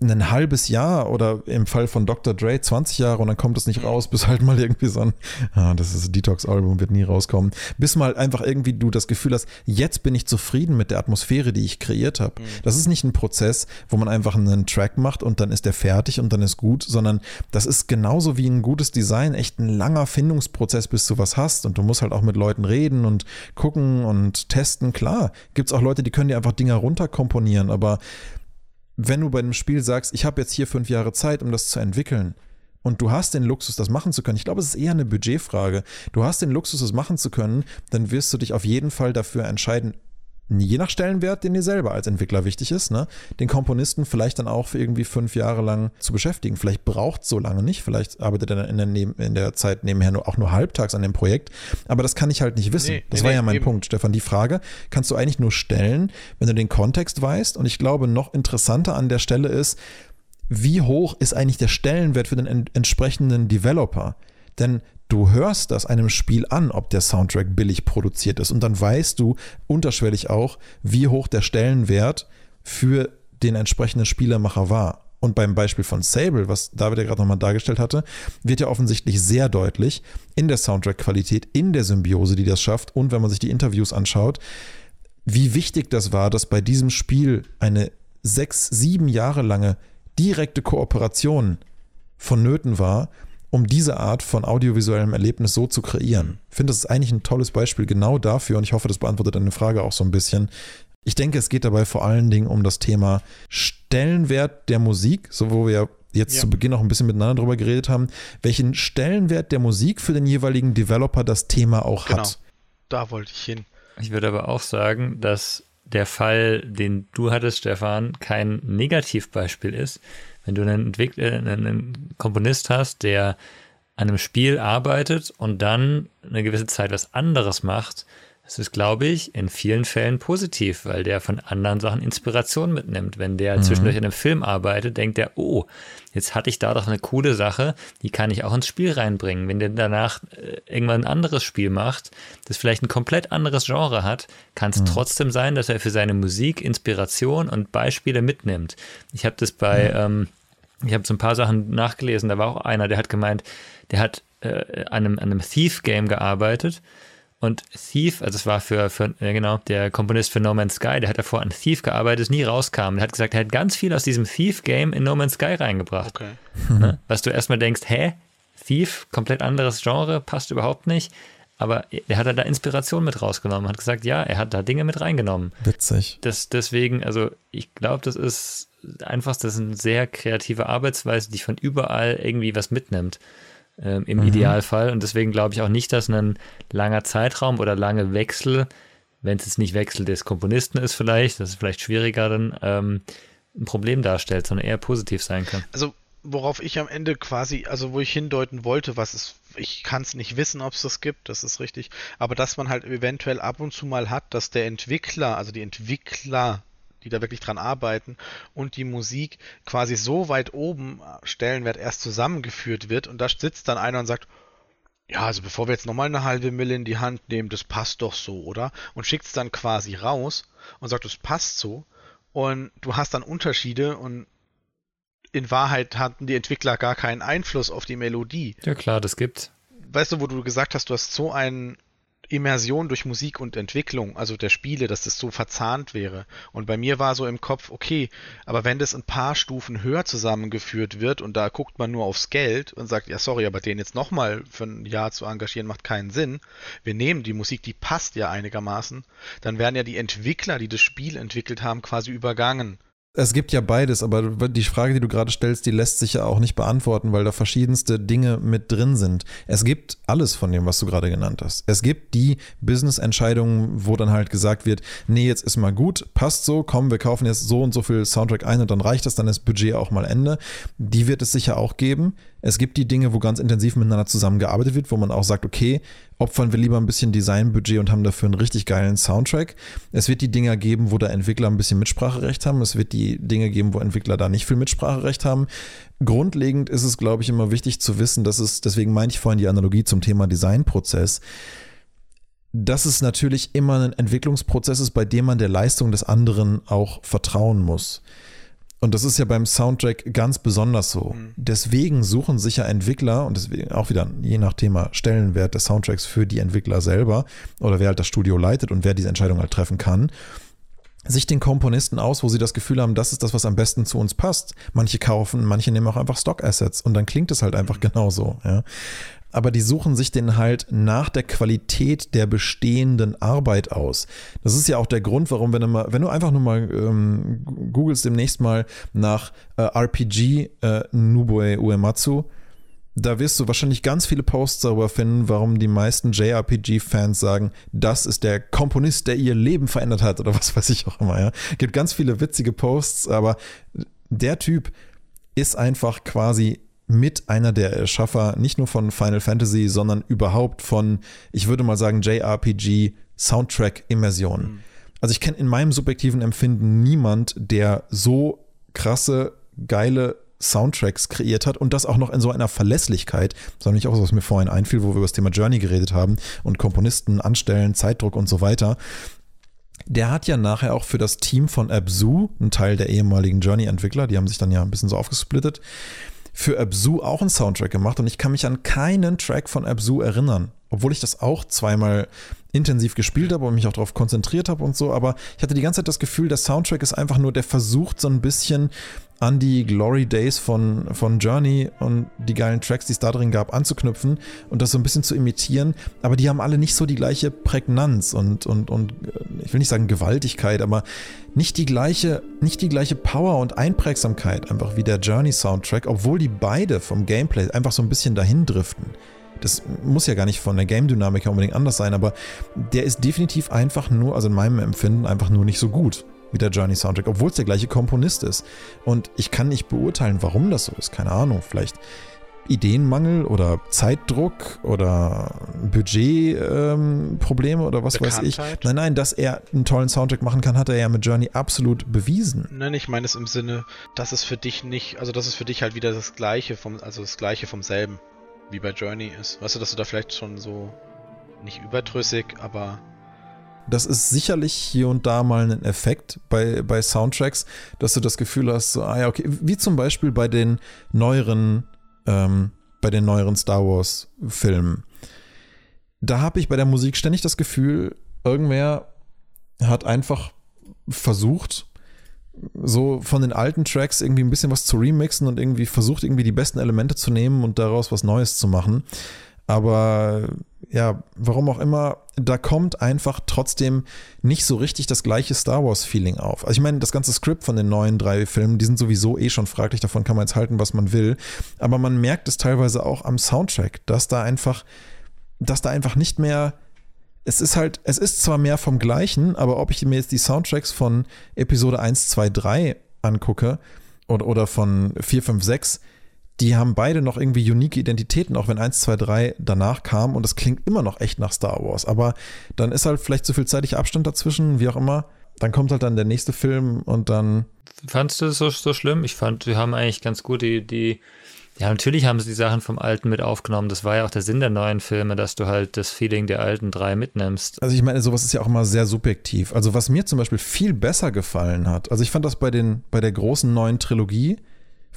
ein halbes Jahr oder im Fall von Dr. Dre 20 Jahre und dann kommt es nicht raus, bis halt mal irgendwie so ein, ah, das ist ein Detox-Album, wird nie rauskommen, bis mal einfach irgendwie du das Gefühl hast, jetzt bin ich zufrieden mit der Atmosphäre, die ich kreiert habe. Mhm. Das ist nicht ein Prozess, wo man einfach einen Track macht und dann ist der fertig und dann ist gut, sondern das ist genauso wie ein gutes Design, echt ein langer Findungsprozess, bis du was hast und du musst halt auch mit Leuten reden und gucken und testen. Klar, gibt es auch Leute, die können dir einfach Dinger runterkomponieren, aber wenn du bei einem Spiel sagst, ich habe jetzt hier fünf Jahre Zeit, um das zu entwickeln, und du hast den Luxus, das machen zu können, ich glaube, es ist eher eine Budgetfrage. Du hast den Luxus, das machen zu können, dann wirst du dich auf jeden Fall dafür entscheiden, je nach Stellenwert, den dir selber als Entwickler wichtig ist, ne, den Komponisten vielleicht dann auch für irgendwie fünf Jahre lang zu beschäftigen. Vielleicht braucht es so lange nicht, vielleicht arbeitet er in der, in der Zeit nebenher nur, auch nur halbtags an dem Projekt, aber das kann ich halt nicht wissen. Nee, das nee, war ja mein eben. Punkt, Stefan. Die Frage kannst du eigentlich nur stellen, wenn du den Kontext weißt und ich glaube, noch interessanter an der Stelle ist, wie hoch ist eigentlich der Stellenwert für den entsprechenden Developer? Denn du hörst das einem Spiel an, ob der Soundtrack billig produziert ist. Und dann weißt du unterschwellig auch, wie hoch der Stellenwert für den entsprechenden Spielermacher war. Und beim Beispiel von Sable, was David ja gerade nochmal dargestellt hatte, wird ja offensichtlich sehr deutlich in der Soundtrack-Qualität, in der Symbiose, die das schafft und wenn man sich die Interviews anschaut, wie wichtig das war, dass bei diesem Spiel eine sechs, sieben Jahre lange direkte Kooperation vonnöten war, um diese Art von audiovisuellem Erlebnis so zu kreieren. Ich finde, das ist eigentlich ein tolles Beispiel genau dafür und ich hoffe, das beantwortet deine Frage auch so ein bisschen. Ich denke, es geht dabei vor allen Dingen um das Thema Stellenwert der Musik, so wo wir jetzt ja. zu Beginn auch ein bisschen miteinander drüber geredet haben, welchen Stellenwert der Musik für den jeweiligen Developer das Thema auch genau. hat. Da wollte ich hin. Ich würde aber auch sagen, dass der Fall, den du hattest, Stefan, kein Negativbeispiel ist. Wenn du einen, Entwickler, einen Komponist hast, der an einem Spiel arbeitet und dann eine gewisse Zeit was anderes macht, das ist, glaube ich, in vielen Fällen positiv, weil der von anderen Sachen Inspiration mitnimmt. Wenn der mhm. zwischendurch in einem Film arbeitet, denkt er, oh, jetzt hatte ich da doch eine coole Sache, die kann ich auch ins Spiel reinbringen. Wenn der danach äh, irgendwann ein anderes Spiel macht, das vielleicht ein komplett anderes Genre hat, kann es mhm. trotzdem sein, dass er für seine Musik Inspiration und Beispiele mitnimmt. Ich habe das bei, mhm. ähm, ich habe so ein paar Sachen nachgelesen, da war auch einer, der hat gemeint, der hat äh, an einem, an einem Thief-Game gearbeitet und Thief, also es war für, für äh, genau, der Komponist für No Man's Sky, der hat davor an Thief gearbeitet, nie rauskam. Der hat gesagt, er hat ganz viel aus diesem Thief-Game in No Man's Sky reingebracht. Okay. <laughs> Ne? Was du erstmal denkst, hä? Thief, komplett anderes Genre, passt überhaupt nicht. Aber er hat da Inspiration mit rausgenommen, hat gesagt, ja, er hat da Dinge mit reingenommen. Witzig. Das, deswegen, also ich glaube, das ist einfach, das ist eine sehr kreative Arbeitsweise, die von überall irgendwie was mitnimmt ähm, im mhm. Idealfall. Und deswegen glaube ich auch nicht, dass ein langer Zeitraum oder lange Wechsel, wenn es jetzt nicht Wechsel des Komponisten ist vielleicht, das ist vielleicht schwieriger dann, ähm, ein Problem darstellt, sondern eher positiv sein kann. Also worauf ich am Ende quasi, also wo ich hindeuten wollte, was es, ich kann es nicht wissen, ob es das gibt, das ist richtig, aber dass man halt eventuell ab und zu mal hat, dass der Entwickler, also die Entwickler die da wirklich dran arbeiten und die Musik quasi so weit oben Stellenwert erst zusammengeführt wird und da sitzt dann einer und sagt, ja, also bevor wir jetzt nochmal eine halbe Mille in die Hand nehmen, das passt doch so, oder? Und schickt es dann quasi raus und sagt, das passt so. Und du hast dann Unterschiede und in Wahrheit hatten die Entwickler gar keinen Einfluss auf die Melodie. Ja klar, das gibt's. Weißt du, wo du gesagt hast, du hast so einen Immersion durch Musik und Entwicklung, also der Spiele, dass das so verzahnt wäre. Und bei mir war so im Kopf, okay, aber wenn das ein paar Stufen höher zusammengeführt wird und da guckt man nur aufs Geld und sagt, ja sorry, aber den jetzt nochmal für ein Jahr zu engagieren, macht keinen Sinn. Wir nehmen die Musik, die passt ja einigermaßen, dann werden ja die Entwickler, die das Spiel entwickelt haben, quasi übergangen. Es gibt ja beides, aber die Frage, die du gerade stellst, die lässt sich ja auch nicht beantworten, weil da verschiedenste Dinge mit drin sind. Es gibt alles von dem, was du gerade genannt hast. Es gibt die Business-Entscheidungen, wo dann halt gesagt wird, nee, jetzt ist mal gut, passt so, komm, wir kaufen jetzt so und so viel Soundtrack ein und dann reicht das, dann ist Budget auch mal Ende. Die wird es sicher auch geben. Es gibt die Dinge, wo ganz intensiv miteinander zusammengearbeitet wird, wo man auch sagt, okay, opfern wir lieber ein bisschen Designbudget und haben dafür einen richtig geilen Soundtrack. Es wird die Dinge geben, wo da Entwickler ein bisschen Mitspracherecht haben. Es wird die Dinge geben, wo Entwickler da nicht viel Mitspracherecht haben. Grundlegend ist es, glaube ich, immer wichtig zu wissen, dass es, deswegen meinte ich vorhin die Analogie zum Thema Designprozess, dass es natürlich immer ein Entwicklungsprozess ist, bei dem man der Leistung des anderen auch vertrauen muss. Und das ist ja beim Soundtrack ganz besonders so. Mhm. Deswegen suchen sich ja Entwickler und deswegen auch wieder je nach Thema Stellenwert des Soundtracks für die Entwickler selber oder wer halt das Studio leitet und wer diese Entscheidung halt treffen kann, sich den Komponisten aus, wo sie das Gefühl haben, das ist das, was am besten zu uns passt. Manche kaufen, manche nehmen auch einfach Stock-Assets und dann klingt es halt einfach mhm. genauso. Ja aber die suchen sich den halt nach der Qualität der bestehenden Arbeit aus. Das ist ja auch der Grund, warum, wenn du, mal, wenn du einfach nur mal ähm, googelst demnächst mal nach äh, RPG äh, Nubue Uematsu, da wirst du wahrscheinlich ganz viele Posts darüber finden, warum die meisten JRPG-Fans sagen, das ist der Komponist, der ihr Leben verändert hat oder was weiß ich auch immer. Ja, gibt ganz viele witzige Posts, aber der Typ ist einfach quasi mit einer der Erschaffer nicht nur von Final Fantasy, sondern überhaupt von, ich würde mal sagen, JRPG Soundtrack-Immersion. Mhm. Also ich kenne in meinem subjektiven Empfinden niemand, der so krasse, geile Soundtracks kreiert hat und das auch noch in so einer Verlässlichkeit. Das war nämlich auch, was mir vorhin einfiel, wo wir über das Thema Journey geredet haben und Komponisten anstellen, Zeitdruck und so weiter. Der hat ja nachher auch für das Team von Abzu, ein Teil der ehemaligen Journey-Entwickler, die haben sich dann ja ein bisschen so aufgesplittet, für Abzu auch einen Soundtrack gemacht und ich kann mich an keinen Track von Abzu erinnern. Obwohl ich das auch zweimal intensiv gespielt habe und mich auch darauf konzentriert habe und so, aber ich hatte die ganze Zeit das Gefühl, der Soundtrack ist einfach nur, der versucht so ein bisschen an die Glory Days von, von Journey und die geilen Tracks, die es da drin gab, anzuknüpfen und das so ein bisschen zu imitieren. Aber die haben alle nicht so die gleiche Prägnanz und, und, und ich will nicht sagen Gewaltigkeit, aber nicht die gleiche, nicht die gleiche Power und Einprägsamkeit einfach wie der Journey Soundtrack, obwohl die beide vom Gameplay einfach so ein bisschen dahin driften. Das muss ja gar nicht von der Game-Dynamik her unbedingt anders sein, aber der ist definitiv einfach nur, also in meinem Empfinden, einfach nur nicht so gut wie der Journey Soundtrack, obwohl es der gleiche Komponist ist. Und ich kann nicht beurteilen, warum das so ist. Keine Ahnung, vielleicht Ideenmangel oder Zeitdruck oder Budgetprobleme ähm, oder was weiß ich. Nein, nein, dass er einen tollen Soundtrack machen kann, hat er ja mit Journey absolut bewiesen. Nein, ich meine es im Sinne, dass es für dich nicht, also dass es für dich halt wieder das Gleiche vom, also das Gleiche vom selben wie bei Journey ist. Weißt du, dass du da vielleicht schon so nicht überdrüssig, aber das ist sicherlich hier und da mal ein Effekt bei, bei Soundtracks, dass du das Gefühl hast, so, ah ja, okay, wie zum Beispiel bei den neueren, ähm, bei den neueren Star Wars Filmen. Da habe ich bei der Musik ständig das Gefühl, irgendwer hat einfach versucht, so von den alten Tracks irgendwie ein bisschen was zu remixen und irgendwie versucht, irgendwie die besten Elemente zu nehmen und daraus was Neues zu machen. Aber ja, warum auch immer, da kommt einfach trotzdem nicht so richtig das gleiche Star Wars-Feeling auf. Also ich meine, das ganze Skript von den neuen drei Filmen, die sind sowieso eh schon fraglich, davon kann man jetzt halten, was man will. Aber man merkt es teilweise auch am Soundtrack, dass da einfach, dass da einfach nicht mehr. Es ist halt, es ist zwar mehr vom Gleichen, aber ob ich mir jetzt die Soundtracks von Episode 1, 2, 3 angucke oder, oder von 4, 5, 6, die haben beide noch irgendwie unique Identitäten, auch wenn 1, 2, 3 danach kam und das klingt immer noch echt nach Star Wars. Aber dann ist halt vielleicht zu viel zeitlicher Abstand dazwischen, wie auch immer. Dann kommt halt dann der nächste Film und dann. Fandest du das so, so schlimm? Ich fand, sie haben eigentlich ganz gut die, die, ja, natürlich haben sie die Sachen vom Alten mit aufgenommen. Das war ja auch der Sinn der neuen Filme, dass du halt das Feeling der alten drei mitnimmst. Also ich meine, sowas ist ja auch immer sehr subjektiv. Also was mir zum Beispiel viel besser gefallen hat, also ich fand das bei den, bei der großen neuen Trilogie,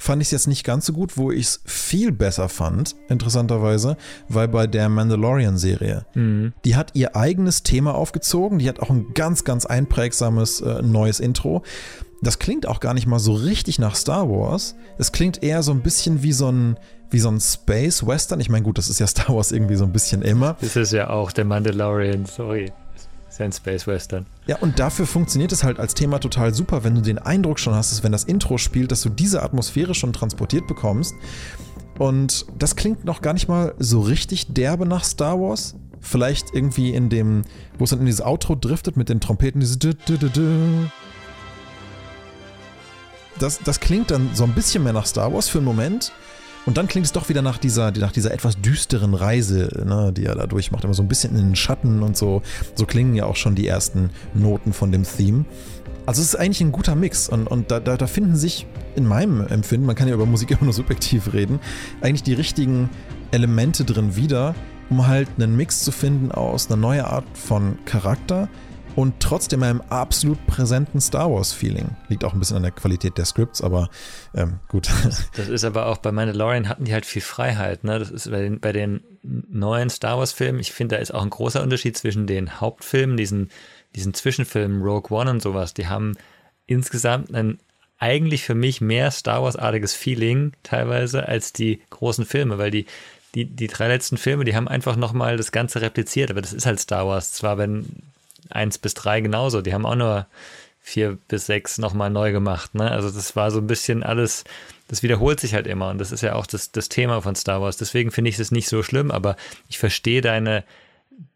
fand ich es jetzt nicht ganz so gut, wo ich es viel besser fand, interessanterweise, weil bei der Mandalorian-Serie, mhm. die hat ihr eigenes Thema aufgezogen, die hat auch ein ganz, ganz einprägsames äh, neues Intro. Das klingt auch gar nicht mal so richtig nach Star Wars. Es klingt eher so ein bisschen wie so ein, wie so ein Space Western. Ich meine, gut, das ist ja <laughs> Star Wars irgendwie so ein bisschen immer. Das ist ja auch der Mandalorian, sorry ein Space Western. Ja, und dafür funktioniert es halt als Thema total super, wenn du den Eindruck schon hast, dass wenn das Intro spielt, dass du diese Atmosphäre schon transportiert bekommst. Und das klingt noch gar nicht mal so richtig derbe nach Star Wars. Vielleicht irgendwie in dem, wo es dann in dieses Outro driftet mit den Trompeten, diese das, das klingt dann so ein bisschen mehr nach Star Wars für einen Moment. Und dann klingt es doch wieder nach dieser, nach dieser etwas düsteren Reise, ne, die er da durchmacht. Immer so ein bisschen in den Schatten und so. So klingen ja auch schon die ersten Noten von dem Theme. Also es ist eigentlich ein guter Mix und, und da, da, da, finden sich in meinem Empfinden, man kann ja über Musik <laughs> immer nur subjektiv reden, eigentlich die richtigen Elemente drin wieder, um halt einen Mix zu finden aus einer neuen Art von Charakter, und trotzdem einem absolut präsenten Star Wars-Feeling. Liegt auch ein bisschen an der Qualität der Scripts, aber ähm, gut. <laughs> Das, ist aber auch bei Mandalorian hatten die halt viel Freiheit. Ne? Das ist bei den, bei den neuen Star Wars-Filmen, ich finde, da ist auch ein großer Unterschied zwischen den Hauptfilmen, diesen, diesen Zwischenfilmen, Rogue One und sowas. Die haben insgesamt ein eigentlich für mich mehr Star Wars-artiges Feeling teilweise als die großen Filme, weil die die, die drei letzten Filme, die haben einfach nochmal das Ganze repliziert, aber das ist halt Star Wars. Zwar, wenn eins bis drei genauso. Die haben auch nur vier bis sechs nochmal neu gemacht. Ne? Also das war so ein bisschen alles, das wiederholt sich halt immer und das ist ja auch das, das Thema von Star Wars. Deswegen finde ich es nicht so schlimm, aber ich verstehe deine,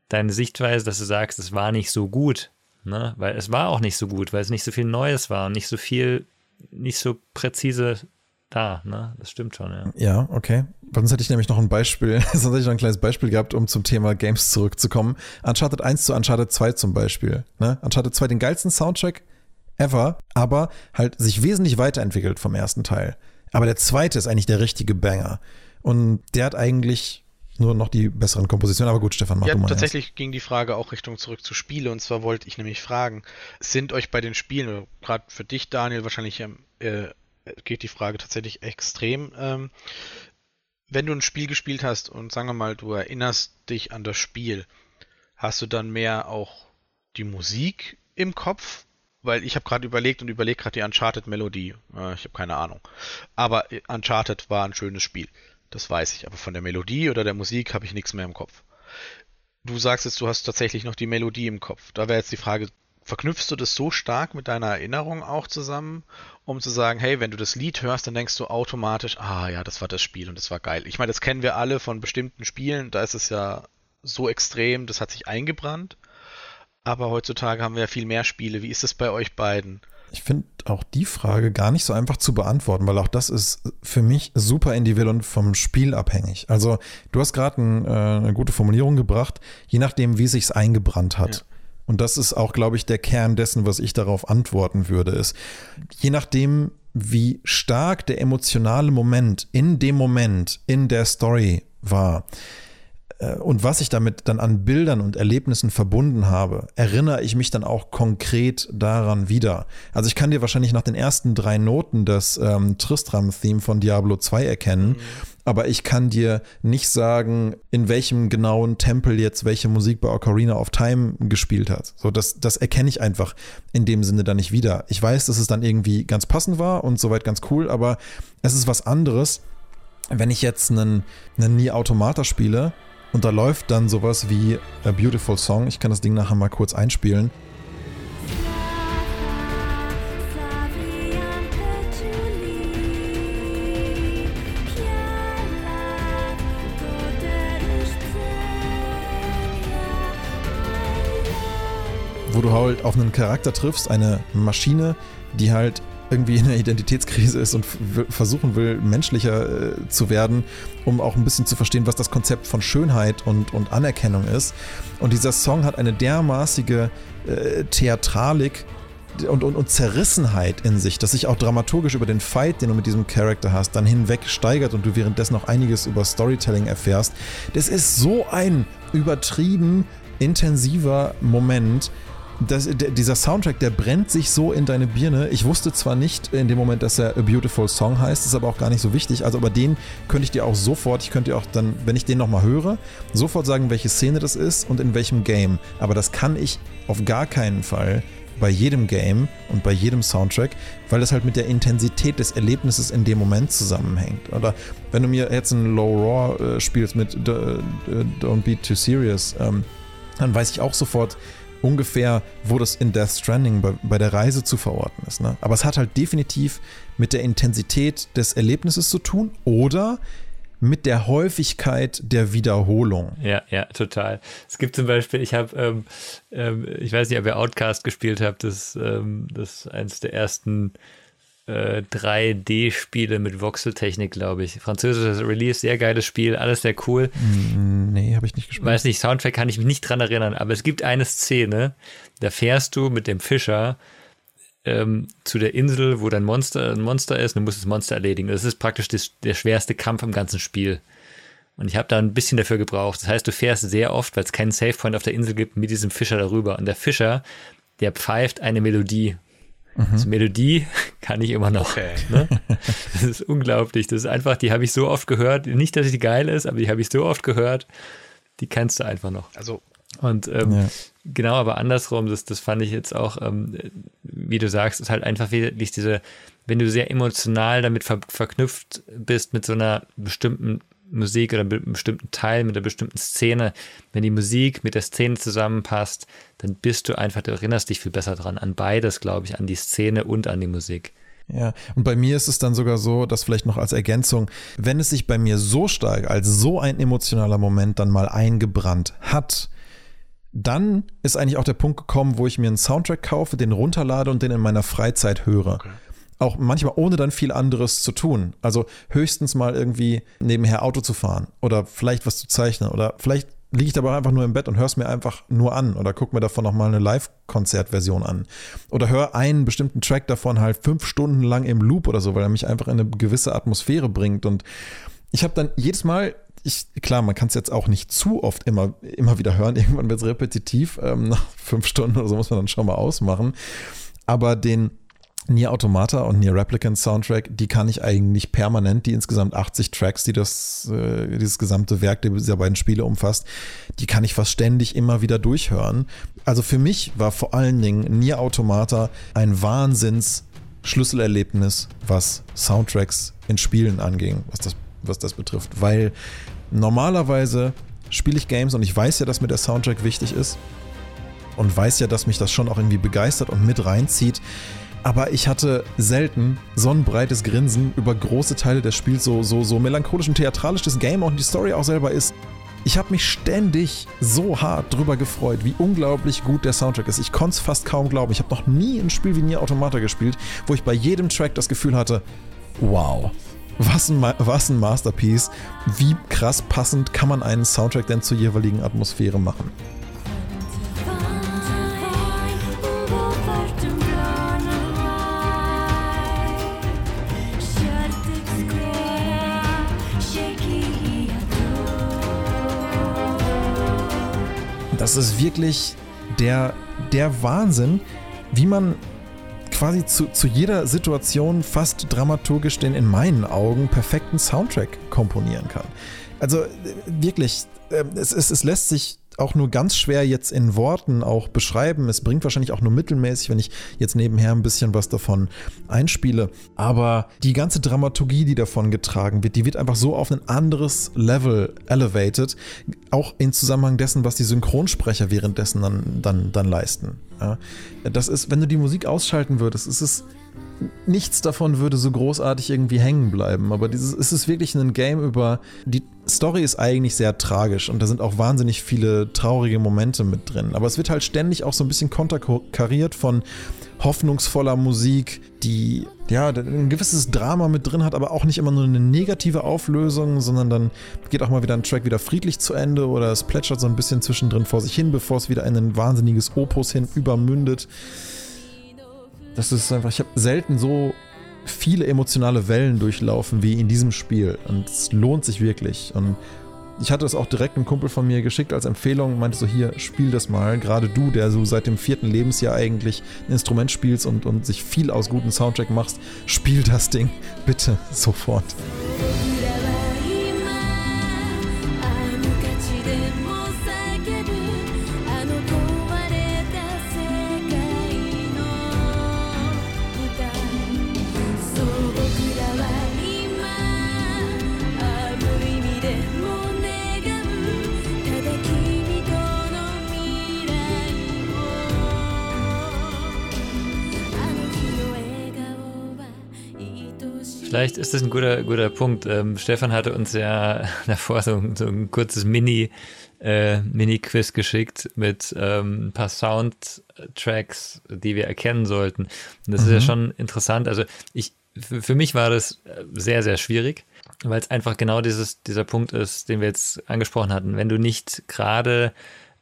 deine Sichtweise, dass du sagst, es war nicht so gut. Ne? Weil es war auch nicht so gut, weil es nicht so viel Neues war und nicht so viel, nicht so präzise da, ne? Das stimmt schon, ja. Ja, okay. Sonst hätte ich nämlich noch ein Beispiel, <laughs> sonst hätte ich noch ein kleines Beispiel gehabt, um zum Thema Games zurückzukommen. Uncharted 1 zu Uncharted 2 zum Beispiel. Ne? Uncharted 2 den geilsten Soundtrack ever, aber halt sich wesentlich weiterentwickelt vom ersten Teil. Aber der zweite ist eigentlich der richtige Banger. Und der hat eigentlich nur noch die besseren Kompositionen. Aber gut, Stefan, mach ja, du mal. Tatsächlich erst. ging die Frage auch Richtung zurück zu Spiele. Und zwar wollte ich nämlich fragen, sind euch bei den Spielen, gerade für dich, Daniel, wahrscheinlich äh, geht die Frage tatsächlich extrem. Ähm, wenn du ein Spiel gespielt hast und sagen wir mal, du erinnerst dich an das Spiel, hast du dann mehr auch die Musik im Kopf weil ich habe gerade überlegt und überlegt gerade die Uncharted-Melodie. Äh, ich habe keine Ahnung. Aber Uncharted war ein schönes Spiel. Das weiß ich. Aber von der Melodie oder der Musik habe ich nichts mehr im Kopf. Du sagst jetzt, du hast tatsächlich noch die Melodie im Kopf. Da wäre jetzt die Frage, verknüpfst du das so stark mit deiner Erinnerung auch zusammen, um zu sagen, hey, wenn du das Lied hörst, dann denkst du automatisch, ah ja, das war das Spiel und das war geil. Ich meine, das kennen wir alle von bestimmten Spielen, da ist es ja so extrem, das hat sich eingebrannt. Aber heutzutage haben wir ja viel mehr Spiele. Wie ist es bei euch beiden? Ich finde auch die Frage gar nicht so einfach zu beantworten, weil auch das ist für mich super individuell und vom Spiel abhängig. Also du hast gerade ein, äh, eine gute Formulierung gebracht, je nachdem, wie sich's eingebrannt hat. Ja. Und das ist auch, glaube ich, der Kern dessen, was ich darauf antworten würde, ist, je nachdem, wie stark der emotionale Moment in dem Moment in der Story war, äh, und was ich damit dann an Bildern und Erlebnissen verbunden habe, erinnere ich mich dann auch konkret daran wieder. Also ich kann dir wahrscheinlich nach den ersten drei Noten das ähm, Tristram-Theme von Diablo 2 erkennen, mhm. Aber ich kann dir nicht sagen, in welchem genauen Tempel jetzt welche Musik bei Ocarina of Time gespielt hat. So, das, das erkenne ich einfach in dem Sinne dann nicht wieder. Ich weiß, dass es dann irgendwie ganz passend war und soweit ganz cool, aber es ist was anderes, wenn ich jetzt einen, einen Nie Automata spiele und da läuft dann sowas wie A Beautiful Song. Ich kann das Ding nachher mal kurz einspielen. Wo du halt auf einen Charakter triffst, eine Maschine, die halt irgendwie in einer Identitätskrise ist und versuchen will, menschlicher äh, zu werden, um auch ein bisschen zu verstehen, was das Konzept von Schönheit und, und Anerkennung ist. Und dieser Song hat eine dermaßige äh, Theatralik und, und, und Zerrissenheit in sich, dass sich auch dramaturgisch über den Fight, den du mit diesem Charakter hast, dann hinweg steigert und du währenddessen noch einiges über Storytelling erfährst. Das ist so ein übertrieben intensiver Moment, das, dieser Soundtrack, der brennt sich so in deine Birne. Ich wusste zwar nicht in dem Moment, dass er A Beautiful Song heißt, ist aber auch gar nicht so wichtig. Also, aber den könnte ich dir auch sofort, ich könnte dir auch dann, wenn ich den nochmal höre, sofort sagen, welche Szene das ist und in welchem Game. Aber das kann ich auf gar keinen Fall bei jedem Game und bei jedem Soundtrack, weil das halt mit der Intensität des Erlebnisses in dem Moment zusammenhängt. Oder wenn du mir jetzt ein Low Raw äh, spielst mit Don't Be Too Serious, ähm, dann weiß ich auch sofort, ungefähr, wo das in Death Stranding bei, bei der Reise zu verorten ist. Ne? Aber es hat halt definitiv mit der Intensität des Erlebnisses zu tun oder mit der Häufigkeit der Wiederholung. Ja, ja, total. Es gibt zum Beispiel, ich habe, ähm, ähm, ich weiß nicht, ob ihr Outcast gespielt habt, das, ähm, das ist eines der ersten 3D-Spiele äh, mit Voxeltechnik, glaube ich. Französisches Release, sehr geiles Spiel, alles sehr cool. Mm, nee, habe ich nicht gespielt. Weiß nicht, Soundtrack kann ich mich nicht dran erinnern, aber es gibt eine Szene, da fährst du mit dem Fischer ähm, zu der Insel, wo dein Monster ein Monster ist und du musst das Monster erledigen. Das ist praktisch das, der schwerste Kampf im ganzen Spiel. Und ich habe da ein bisschen dafür gebraucht. Das heißt, du fährst sehr oft, weil es keinen Savepoint auf der Insel gibt, mit diesem Fischer darüber. Und der Fischer, der pfeift eine Melodie Mhm. Also Melodie <laughs> kann ich immer noch. Okay. Ne? Das ist unglaublich. Das ist einfach, die habe ich so oft gehört. Nicht, dass sie geil ist, aber die habe ich so oft gehört. Die kennst du einfach noch. Also. Und ähm, ja. genau, aber andersrum, das, das fand ich jetzt auch, ähm, wie du sagst, ist halt einfach wirklich diese, wenn du sehr emotional damit ver verknüpft bist mit so einer bestimmten Musik oder einem bestimmten Teil, mit einer bestimmten Szene, wenn die Musik mit der Szene zusammenpasst, dann bist du einfach, du erinnerst dich viel besser dran, an beides, glaube ich, an die Szene und an die Musik. Ja, und bei mir ist es dann sogar so, dass vielleicht noch als Ergänzung, wenn es sich bei mir so stark als so ein emotionaler Moment dann mal eingebrannt hat, dann ist eigentlich auch der Punkt gekommen, wo ich mir einen Soundtrack kaufe, den runterlade und den in meiner Freizeit höre. Okay auch manchmal ohne dann viel anderes zu tun. Also höchstens mal irgendwie nebenher Auto zu fahren oder vielleicht was zu zeichnen oder vielleicht liege ich dabei einfach nur im Bett und höre es mir einfach nur an oder gucke mir davon nochmal eine Live-Konzertversion an. Oder höre einen bestimmten Track davon halt fünf Stunden lang im Loop oder so, weil er mich einfach in eine gewisse Atmosphäre bringt. Und ich habe dann jedes Mal, ich, klar, man kann es jetzt auch nicht zu oft immer, immer wieder hören, <laughs> irgendwann wird es repetitiv, ähm, nach fünf Stunden oder so muss man dann schon mal ausmachen. Aber den, Nier Automata und Nier Replicant Soundtrack, die kann ich eigentlich permanent, die insgesamt 80 Tracks, die das, äh, dieses gesamte Werk dieser beiden Spiele umfasst, die kann ich fast ständig immer wieder durchhören. Also für mich war vor allen Dingen Nier Automata ein Wahnsinns Schlüsselerlebnis, was Soundtracks in Spielen anging, was das, was das betrifft. Weil normalerweise spiele ich Games und ich weiß ja, dass mir der Soundtrack wichtig ist und weiß ja, dass mich das schon auch irgendwie begeistert und mit reinzieht. Aber ich hatte selten so ein breites Grinsen über große Teile des Spiels, so, so, so melancholisch und theatralisch das Game und die Story auch selber ist. Ich habe mich ständig so hart drüber gefreut, wie unglaublich gut der Soundtrack ist. Ich konnte es fast kaum glauben. Ich habe noch nie ein Spiel wie Nier Automata gespielt, wo ich bei jedem Track das Gefühl hatte, wow, was ein, was ein Masterpiece. Wie krass passend kann man einen Soundtrack denn zur jeweiligen Atmosphäre machen? Das ist wirklich der, der Wahnsinn, wie man quasi zu, zu jeder Situation fast dramaturgisch den in meinen Augen perfekten Soundtrack komponieren kann. Also äh, wirklich, ähm, es, es, es lässt sich auch nur ganz schwer jetzt in Worten auch beschreiben. Es bringt wahrscheinlich auch nur mittelmäßig, wenn ich jetzt nebenher ein bisschen was davon einspiele. Aber die ganze Dramaturgie, die davon getragen wird, die wird einfach so auf ein anderes Level elevated. Auch in Zusammenhang dessen, was die Synchronsprecher währenddessen dann, dann, dann leisten. Ja, das ist, wenn du die Musik ausschalten würdest, ist es nichts davon würde so großartig irgendwie hängen bleiben. Aber dieses, es ist wirklich ein Game über. Die Story ist eigentlich sehr tragisch und da sind auch wahnsinnig viele traurige Momente mit drin. Aber es wird halt ständig auch so ein bisschen konterkariert von hoffnungsvoller Musik, die ja ein gewisses Drama mit drin hat, aber auch nicht immer nur eine negative Auflösung, sondern dann geht auch mal wieder ein Track wieder friedlich zu Ende oder es plätschert so ein bisschen zwischendrin vor sich hin, bevor es wieder in ein wahnsinniges Opus hin übermündet. Das ist einfach, ich habe selten so viele emotionale Wellen durchlaufen wie in diesem Spiel. Und es lohnt sich wirklich. Und ich hatte es auch direkt einem Kumpel von mir geschickt als Empfehlung, meinte so, hier, spiel das mal. Gerade du, der so seit dem vierten Lebensjahr eigentlich ein Instrument spielst und, und sich viel aus guten Soundtrack machst, spiel das Ding bitte <laughs> sofort. Vielleicht ist das ein guter, guter Punkt. Ähm, Stefan hatte uns ja <laughs> davor so, so ein kurzes Mini, äh, Mini-Quiz geschickt mit ähm, ein paar Soundtracks, die wir erkennen sollten. Und das mhm. ist ja mhm. schon interessant. Also ich, für mich war das sehr, sehr schwierig, weil es einfach genau dieses, dieser Punkt ist, den wir jetzt angesprochen hatten. Wenn du nicht gerade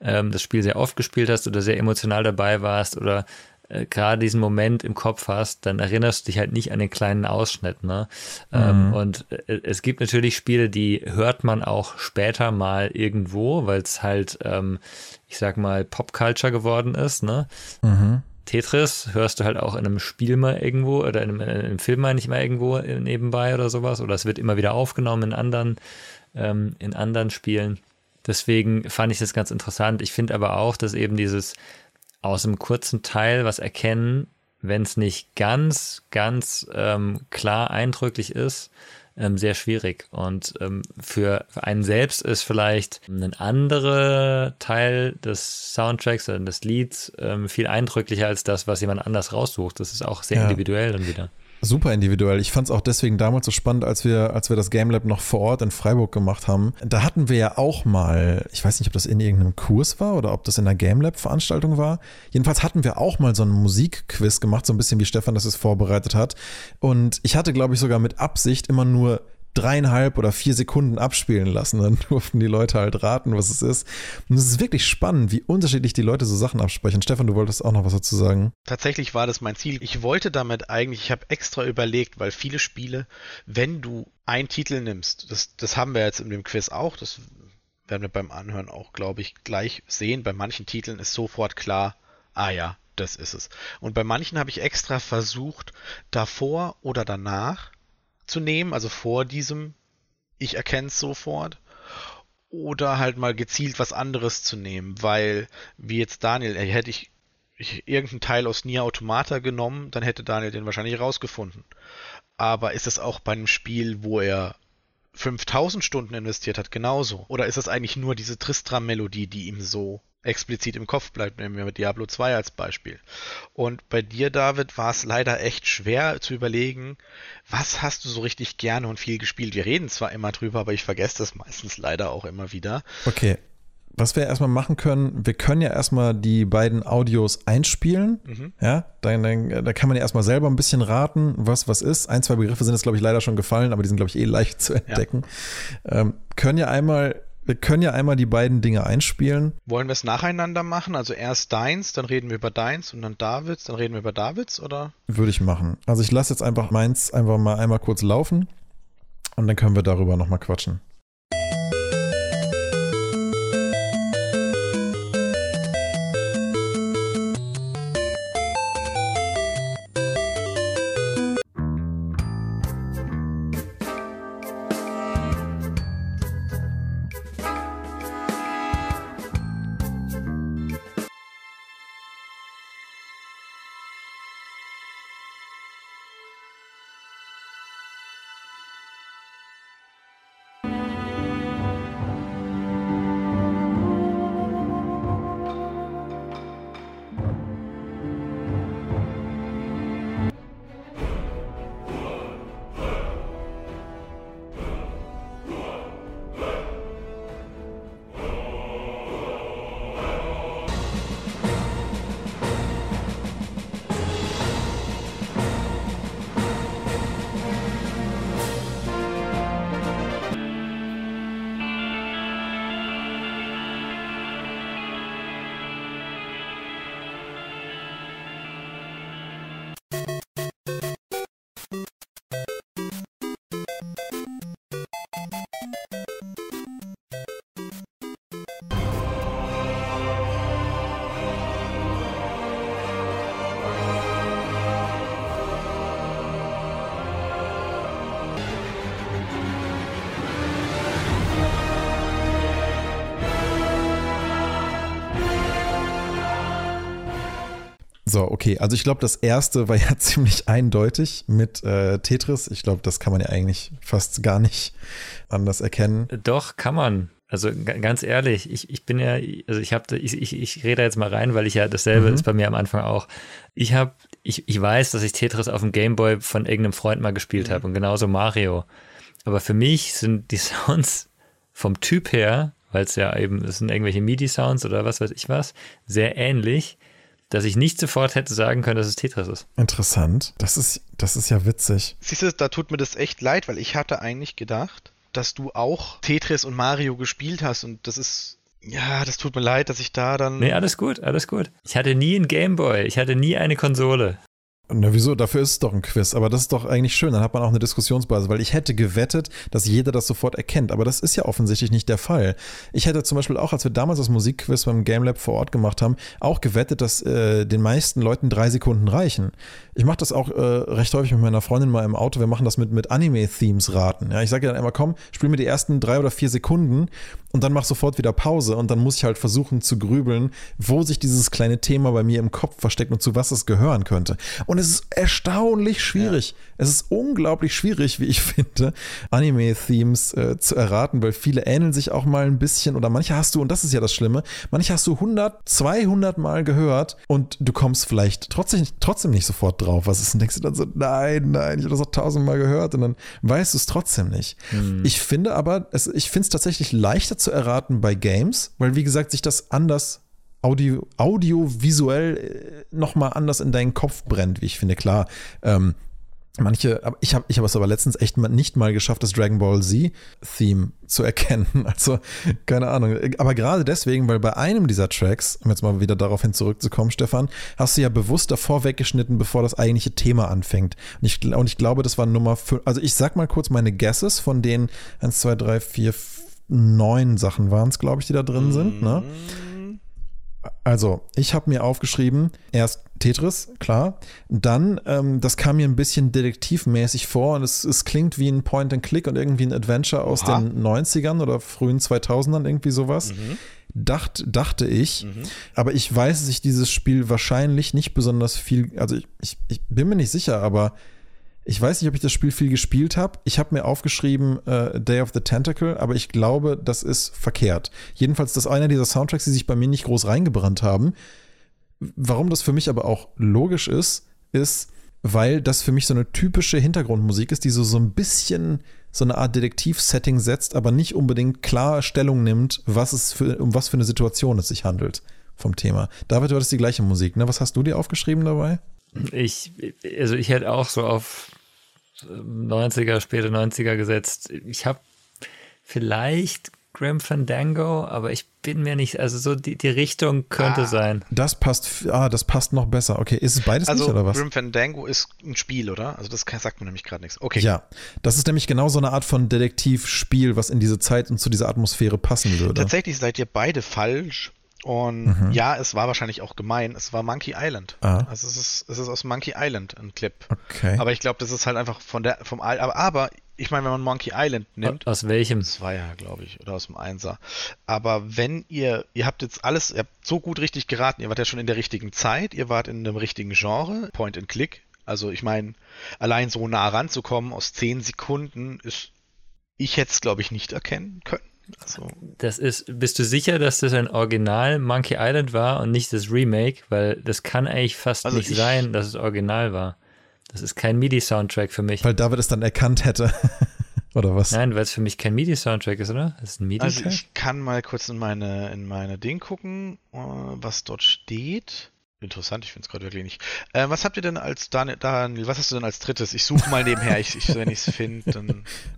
ähm, das Spiel sehr oft gespielt hast oder sehr emotional dabei warst oder äh, gerade diesen Moment im Kopf hast, dann erinnerst du dich halt nicht an den kleinen Ausschnitt. Ne? Ähm, mhm. und äh, es gibt natürlich Spiele, die hört man auch später mal irgendwo, weil es halt, ähm, ich sag mal, Popculture geworden ist. Ne? Mhm. Tetris hörst du halt auch in einem Spiel mal irgendwo oder in einem, in einem Film mal nicht mal irgendwo nebenbei oder sowas. Oder es wird immer wieder aufgenommen in anderen, ähm, in anderen Spielen. Deswegen fand ich das ganz interessant. Ich finde aber auch, dass eben dieses aus einem kurzen Teil was erkennen, wenn es nicht ganz, ganz ähm, klar eindrücklich ist, ähm, sehr schwierig. Und ähm, für, für einen selbst ist vielleicht ein anderer Teil des Soundtracks oder des Lieds ähm, viel eindrücklicher als das, was jemand anders raussucht. Das ist auch sehr ja. individuell dann wieder. Super individuell. Ich fand es auch deswegen damals so spannend, als wir, als wir das Game Lab noch vor Ort in Freiburg gemacht haben. Da hatten wir ja auch mal, ich weiß nicht, ob das in irgendeinem Kurs war oder ob das in einer Game Lab Veranstaltung war. Jedenfalls hatten wir auch mal so einen Musikquiz gemacht, so ein bisschen wie Stefan das es vorbereitet hat. Und ich hatte, glaube ich, sogar mit Absicht immer nur dreieinhalb oder vier Sekunden abspielen lassen. Dann <laughs> durften die Leute halt raten, was es ist. Und es ist wirklich spannend, wie unterschiedlich die Leute so Sachen absprechen. Stefan, du wolltest auch noch was dazu sagen. Tatsächlich war das mein Ziel. Ich wollte damit eigentlich, ich habe extra überlegt, weil viele Spiele, wenn du einen Titel nimmst, das, das haben wir jetzt in dem Quiz auch, das werden wir beim Anhören auch, glaube ich, gleich sehen. Bei manchen Titeln ist sofort klar, ah ja, das ist es. Und bei manchen habe ich extra versucht, davor oder danach zu also vor diesem ich erkenne es sofort. Oder halt mal gezielt was anderes zu nehmen, weil, wie jetzt Daniel, hätte ich, ich irgendeinen Teil aus Nier Automata genommen, dann hätte Daniel den wahrscheinlich rausgefunden. Aber ist es auch bei einem Spiel, wo er 5000 Stunden investiert hat, genauso? Oder ist es eigentlich nur diese Tristram-Melodie, die ihm so explizit im Kopf bleibt, nehmen wir mit Diablo 2 als Beispiel. Und bei dir, David, war es leider echt schwer zu überlegen, was hast du so richtig gerne und viel gespielt? Wir reden zwar immer drüber, aber ich vergesse das meistens leider auch immer wieder. Okay. Was wir erstmal machen können, wir können ja erstmal die beiden Audios einspielen. Mhm. Ja, dann, dann, da kann man ja erstmal selber ein bisschen raten, was was ist. Ein, zwei Begriffe sind jetzt, glaube ich, leider schon gefallen, aber die sind, glaube ich, eh leicht zu entdecken. Ja. Ähm, können ja einmal wir können ja einmal die beiden Dinge einspielen. Wollen wir es nacheinander machen? Also erst deins, dann reden wir über deins und dann Davids, dann reden wir über Davids, oder? Würde ich machen. Also ich lasse jetzt einfach meins einfach mal einmal kurz laufen und dann können wir darüber nochmal quatschen. So, okay. Also ich glaube, das erste war ja <laughs> ziemlich eindeutig mit äh, Tetris. Ich glaube, das kann man ja eigentlich fast gar nicht anders erkennen. Doch, kann man. Also ganz ehrlich, ich, ich bin ja, also ich habe, ich, ich, ich rede jetzt mal rein, weil ich ja dasselbe mhm. ist bei mir am Anfang auch. Ich habe, ich, ich weiß, dass ich Tetris auf dem Gameboy von irgendeinem Freund mal gespielt mhm. habe und genauso Mario. Aber für mich sind die <laughs> Sounds vom Typ her, weil es ja eben, es sind irgendwelche MIDI-Sounds oder was weiß ich was, sehr ähnlich dass ich nicht sofort hätte sagen können, dass es Tetris ist. Interessant. Das ist, das ist ja witzig. Siehst du, da tut mir das echt leid, weil ich hatte eigentlich gedacht, dass du auch Tetris und Mario gespielt hast und das ist ja, das tut mir leid, dass ich da dann. Nee, alles gut, alles gut. Ich hatte nie einen Gameboy, ich hatte nie eine Konsole. Na, wieso? Dafür ist es doch ein Quiz. Aber das ist doch eigentlich schön. Dann hat man auch eine Diskussionsbasis, weil ich hätte gewettet, dass jeder das sofort erkennt. Aber das ist ja offensichtlich nicht der Fall. Ich hätte zum Beispiel auch, als wir damals das Musikquiz beim Game Lab vor Ort gemacht haben, auch gewettet, dass äh, den meisten Leuten drei Sekunden reichen. Ich mache das auch äh, recht häufig mit meiner Freundin mal im Auto. Wir machen das mit, mit Anime-Themes raten. Ja, ich sage dann immer, komm, spiel mir die ersten drei oder vier Sekunden und dann mach sofort wieder Pause und dann muss ich halt versuchen zu grübeln, wo sich dieses kleine Thema bei mir im Kopf versteckt und zu was es gehören könnte. Und es ist erstaunlich schwierig. Ja. Es ist unglaublich schwierig, wie ich finde, Anime-Themes äh, zu erraten, weil viele ähneln sich auch mal ein bisschen oder manche hast du, und das ist ja das Schlimme, manche hast du 100, 200 Mal gehört und du kommst vielleicht trotzdem, trotzdem nicht sofort drauf, was ist und denkst du dann so, nein, nein, ich habe das auch tausendmal gehört und dann weißt du es trotzdem nicht. Hm. Ich finde aber, es, ich finde es tatsächlich leichter zu erraten bei Games, weil wie gesagt, sich das anders audio, audiovisuell äh, nochmal anders in deinen Kopf brennt, wie ich finde. Klar, ähm, Manche, ich habe ich hab es aber letztens echt nicht mal geschafft, das Dragon Ball Z-Theme zu <laughs> erkennen. Also, keine Ahnung. Aber gerade deswegen, weil bei einem dieser Tracks, um jetzt mal wieder darauf hin zurückzukommen, Stefan, hast du ja bewusst davor weggeschnitten, bevor das eigentliche Thema anfängt. Und ich, und ich glaube, das war Nummer 5. Also, ich sag mal kurz meine Guesses von den 1, 2, 3, 4, 9 Sachen waren es, glaube ich, die da drin sind. Ne? Also, ich habe mir aufgeschrieben, erst Tetris, klar. Dann, ähm, das kam mir ein bisschen detektivmäßig vor und es, es klingt wie ein Point-and-Click und irgendwie ein Adventure aus Oha. den 90ern oder frühen 2000ern, irgendwie sowas. Dacht, dachte ich. Aber ich weiß, dass ich dieses Spiel wahrscheinlich nicht besonders viel, also ich, ich, ich bin mir nicht sicher, aber ich weiß nicht, ob ich das Spiel viel gespielt habe. Ich habe mir aufgeschrieben äh, Day of the Tentacle, aber ich glaube, das ist verkehrt. Jedenfalls, das ist einer dieser Soundtracks, die sich bei mir nicht groß reingebrannt haben. Warum das für mich aber auch logisch ist, ist, weil das für mich so eine typische Hintergrundmusik ist, die so, so ein bisschen so eine Art Detektiv-Setting setzt, aber nicht unbedingt klar Stellung nimmt, was es für, um was für eine Situation es sich handelt vom Thema. David, du hattest die gleiche Musik, ne? Was hast du dir aufgeschrieben dabei? Ich, also ich hätte auch so auf 90er, späte 90er gesetzt. Ich habe vielleicht Grim Fandango, aber ich bin mir nicht, also so die, die Richtung könnte Ah. sein. Das passt, ah, das passt noch besser. Okay, ist es beides Also nicht oder was? Grim Fandango ist ein Spiel, oder? Also das sagt mir nämlich gerade nichts. Okay. Ja, das ist nämlich genau so eine Art von Detektivspiel, was in diese Zeit und zu dieser Atmosphäre passen würde. Tatsächlich seid ihr beide falsch. Und ja, es war wahrscheinlich auch gemein. Es war Monkey Island. Mhm. Ah. Also es ist, es ist aus Monkey Island ein Clip. Okay. Aber ich glaube, das ist halt einfach von der, vom Al aber, aber ich meine, wenn man Monkey Island nimmt, Aus welchem? Zweier, glaube ich, oder aus dem Einser. Aber wenn ihr, ihr habt jetzt alles, ihr habt so gut richtig geraten, ihr wart ja schon in der richtigen Zeit, ihr wart in dem richtigen Genre, Point and Click. Also ich meine, allein so nah ranzukommen aus 10 Sekunden ist, ich hätte es, glaube ich, nicht erkennen können. Also, Das ist, bist du sicher, dass das ein Original Monkey Island war und nicht das Remake? Weil das kann eigentlich fast Also nicht ich- sein, dass es original war. Das ist kein MIDI-Soundtrack für mich. Weil David es dann erkannt hätte. <laughs> oder was? Nein, weil es für mich kein MIDI-Soundtrack ist, oder? Das ist ein also MIDI-Track? ich kann mal kurz in meine, in meine Ding gucken, äh, was dort steht. Interessant, ich finde es gerade wirklich nicht. Äh, was habt ihr denn als Daniel, Daniel, was hast du denn als drittes? Ich suche mal nebenher, ich, ich, wenn ich es finde. <laughs>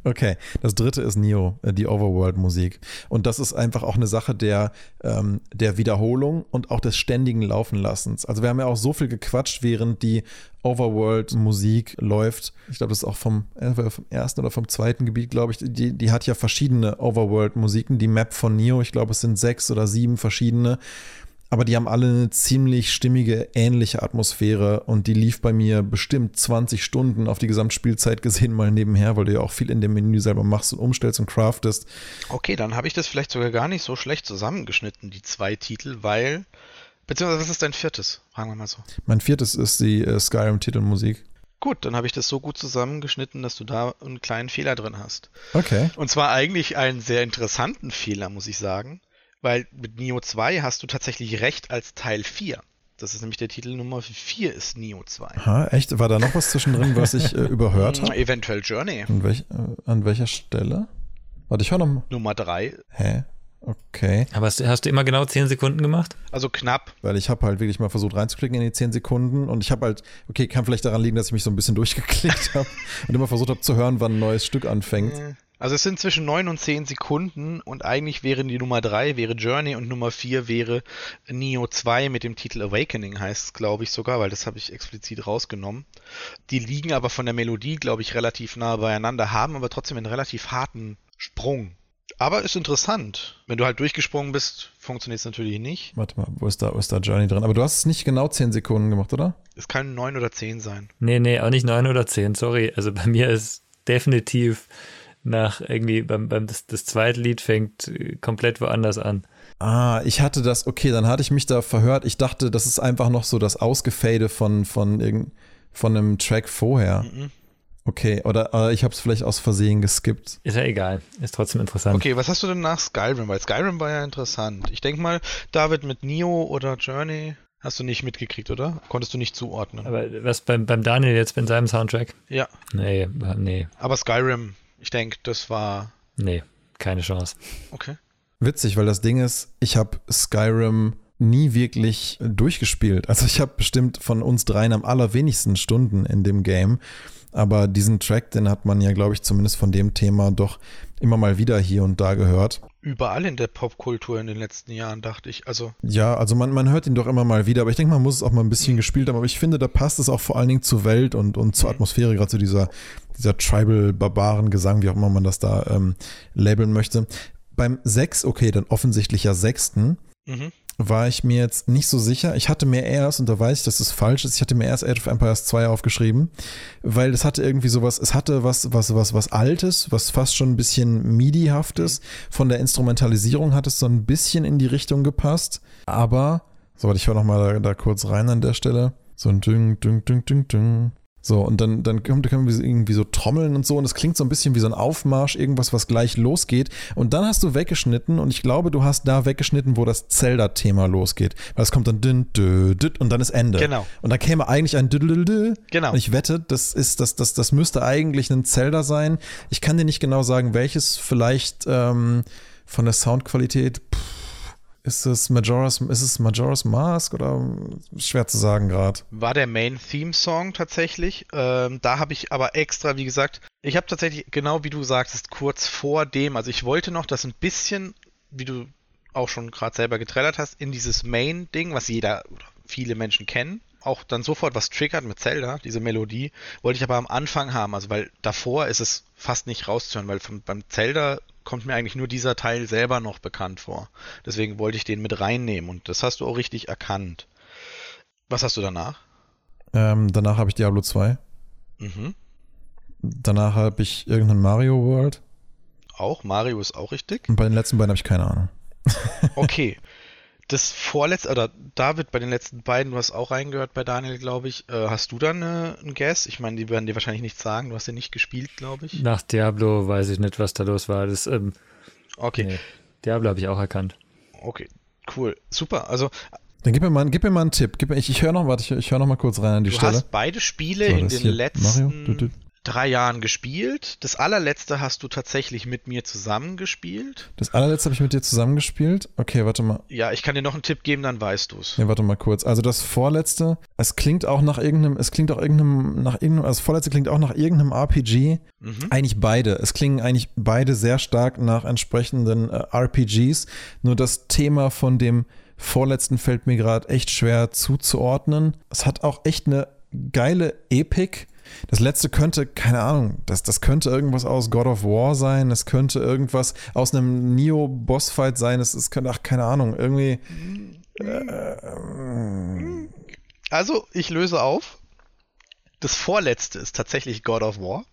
Okay, das dritte ist Neo, äh, die Overworld-Musik. Und das ist einfach auch eine Sache der, ähm, der Wiederholung und auch des ständigen Laufenlassens. Also wir haben ja auch so viel gequatscht, während die Overworld-Musik läuft. Ich glaube, das ist auch vom, entweder vom ersten oder vom zweiten Gebiet, glaube ich. Die, die hat ja verschiedene Overworld-Musiken. Die Map von Neo, ich glaube, es sind sechs oder sieben verschiedene. Aber die haben alle eine ziemlich stimmige, ähnliche Atmosphäre und die lief bei mir bestimmt 20 Stunden auf die Gesamtspielzeit gesehen mal nebenher, weil du ja auch viel in dem Menü selber machst und umstellst und craftest. Okay, dann habe ich das vielleicht sogar gar nicht so schlecht zusammengeschnitten, die zwei Titel, weil. Beziehungsweise, was ist dein viertes? Fragen wir mal so. Mein viertes ist die äh, Skyrim-Titelmusik. Gut, dann habe ich das so gut zusammengeschnitten, dass du da einen kleinen Fehler drin hast. Okay. Und zwar eigentlich einen sehr interessanten Fehler, muss ich sagen. Weil mit Neo 2 hast du tatsächlich recht als Teil 4. Das ist nämlich der Titel Nummer 4 ist Neo 2. Ha, echt? War da noch was zwischendrin, was ich äh, überhört habe? <laughs> Eventuell Journey. An, welch, äh, an welcher Stelle? Warte, ich höre noch mal. Nummer 3. Hä? Okay. Aber hast, hast du immer genau 10 Sekunden gemacht? Also knapp. Weil ich habe halt wirklich mal versucht reinzuklicken in die 10 Sekunden und ich habe halt, okay, kann vielleicht daran liegen, dass ich mich so ein bisschen <laughs> durchgeklickt habe und immer versucht habe zu hören, wann ein neues Stück anfängt. Also es sind zwischen 9 und 10 Sekunden und eigentlich wären die Nummer 3 wäre Journey und Nummer 4 wäre Neo 2 mit dem Titel Awakening heißt es, glaube ich sogar, weil das habe ich explizit rausgenommen. Die liegen aber von der Melodie, glaube ich, relativ nah beieinander, haben aber trotzdem einen relativ harten Sprung. Aber ist interessant. Wenn du halt durchgesprungen bist, funktioniert es natürlich nicht. Warte mal, wo ist da, wo ist da Journey drin? Aber du hast es nicht genau 10 Sekunden gemacht, oder? Es kann 9 oder 10 sein. Nee, nee, auch nicht 9 oder 10, sorry. Also bei mir ist definitiv nach irgendwie, beim, beim das, das zweite Lied fängt äh, komplett woanders an. Ah, ich hatte das, okay, dann hatte ich mich da verhört. Ich dachte, das ist einfach noch so das Ausgefade von, von, irgend, von einem Track vorher. Mhm. Okay, oder äh, ich habe es vielleicht aus Versehen geskippt. Ist ja egal, ist trotzdem interessant. Okay, was hast du denn nach Skyrim? Weil Skyrim war ja interessant. Ich denke mal, David mit Neo oder Journey hast du nicht mitgekriegt, oder? Konntest du nicht zuordnen. Aber was beim, beim Daniel jetzt in seinem Soundtrack? ja, Nee, nee, aber Skyrim, ich denke, das war nee, keine Chance. okay. Witzig, weil das Ding ist, ich habe Skyrim nie wirklich durchgespielt. Also ich habe bestimmt von uns dreien am allerwenigsten Stunden in dem Game. Aber diesen Track, den hat man ja, glaube ich, zumindest von dem Thema doch immer mal wieder hier und da gehört. Überall in der Popkultur in den letzten Jahren, dachte ich. Also, Ja, also man, man hört ihn doch immer mal wieder, aber ich denke, man muss es auch mal ein bisschen gespielt haben. Aber ich finde, da passt es auch vor allen Dingen zur Welt und, und zur Atmosphäre, gerade zu dieser, dieser Tribal-Barbaren-Gesang, wie auch immer man das da ähm, labeln möchte. Beim 6, okay, dann offensichtlich ja sechsten, mhm. War ich mir jetzt nicht so sicher. Ich hatte mir erst, und da weiß ich, dass es falsch ist, ich hatte mir erst Age of Empires 2 aufgeschrieben, weil es hatte irgendwie sowas, es hatte was, was, was, was Altes, was fast schon ein bisschen MIDI-haftes. Von der Instrumentalisierung hat es so ein bisschen in die Richtung gepasst. Aber, so, ich höre nochmal da, da kurz rein an der Stelle. So ein Ding, Ding, Ding, Ding, Ding. So, und dann, dann kommt, können wir irgendwie so trommeln und so und es klingt so ein bisschen wie so ein Aufmarsch, irgendwas, was gleich losgeht. Und dann hast du weggeschnitten und ich glaube, du hast da weggeschnitten, wo das Zelda-Thema losgeht. Weil es kommt dann dün, dü, dü, und dann ist Ende. Genau. Und dann käme eigentlich ein dü, dü, dü, Genau. Und ich wette, das ist, das, das, das müsste eigentlich ein Zelda sein. Ich kann dir nicht genau sagen, welches vielleicht ähm, von der Soundqualität. Pff, ist es Majora's, ist es Majora's Mask oder schwer zu sagen gerade? War der Main-Theme-Song tatsächlich. Ähm, da habe ich aber extra, wie gesagt, ich habe tatsächlich, genau wie du sagtest, kurz vor dem, also ich wollte noch das ein bisschen, wie du auch schon gerade selber getrellert hast, in dieses Main-Ding, was jeder oder viele Menschen kennen, auch dann sofort was triggert mit Zelda, diese Melodie, wollte ich aber am Anfang haben, also weil davor ist es fast nicht rauszuhören, weil von, beim Zelda kommt mir eigentlich nur dieser Teil selber noch bekannt vor. Deswegen wollte ich den mit reinnehmen und das hast du auch richtig erkannt. Was hast du danach? Ähm, danach habe ich Diablo 2. Mhm. Danach habe ich irgendeinen Mario World. Auch, Mario ist auch richtig. Und bei den letzten beiden habe ich keine Ahnung. Okay. <laughs> Das vorletzte, oder David, bei den letzten beiden, du hast auch reingehört bei Daniel, glaube ich. Äh, hast du dann äh, einen Guess? Ich meine, die werden dir wahrscheinlich nichts sagen. Du hast ja nicht gespielt, glaube ich. Nach Diablo weiß ich nicht, was da los war. Das, ähm, Okay, nee. Diablo habe ich auch erkannt. okay, cool. Super. Also, Dann gib mir mal, gib mir mal einen Tipp. Gib mir, ich ich höre noch, warte, ich, ich höre noch mal kurz rein an die du Stelle. hast beide Spiele So, in den letzten Mario. Du, du. Drei Jahren gespielt. Das allerletzte hast du tatsächlich mit mir zusammen gespielt. Das allerletzte habe ich mit dir zusammengespielt. Okay, warte mal. Ja, ich kann dir noch einen Tipp geben, dann weißt du es. Nee, warte mal kurz. Also das vorletzte, es klingt auch nach irgendeinem, es klingt auch irgendeinem, nach irgendeinem, also das vorletzte klingt auch nach irgendeinem RPG. Mhm. Eigentlich beide. Es klingen eigentlich beide sehr stark nach entsprechenden äh, RPGs. Nur das Thema von dem vorletzten fällt mir gerade echt schwer zuzuordnen. Es hat auch echt eine geile Epik. Das letzte könnte, keine Ahnung, das, das könnte irgendwas aus God of War sein, es könnte irgendwas aus einem Neo-Bossfight sein, es, es könnte, ach, keine Ahnung, irgendwie. Äh, Also, ich löse auf. Das vorletzte ist tatsächlich God of War.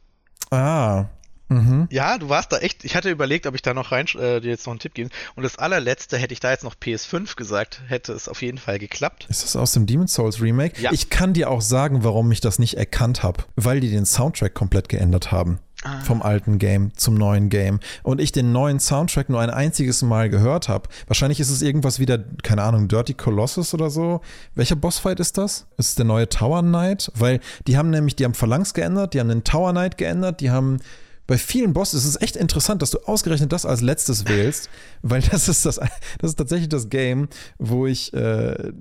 ah, mhm. Ja, du warst da echt. Ich hatte überlegt, ob ich da noch rein äh, dir jetzt noch einen Tipp geben. Und das allerletzte hätte ich da jetzt noch PS5 gesagt, hätte es auf jeden Fall geklappt. Ist das aus dem Demon's Souls Remake? Ja. Ich kann dir auch sagen, warum ich das nicht erkannt habe. Weil die den Soundtrack komplett geändert haben. Ah. Vom alten Game zum neuen Game. Und ich den neuen Soundtrack nur ein einziges Mal gehört habe. Wahrscheinlich ist es irgendwas wie der, keine Ahnung, Dirty Colossus oder so. Welcher Bossfight ist das? Ist es der neue Tower Knight? Weil die haben nämlich, die haben Phalanx geändert, die haben den Tower Knight geändert, die haben bei vielen Bossen ist es echt interessant, dass du ausgerechnet das als letztes <laughs> wählst, weil das ist das, das ist tatsächlich das Game, wo ich äh,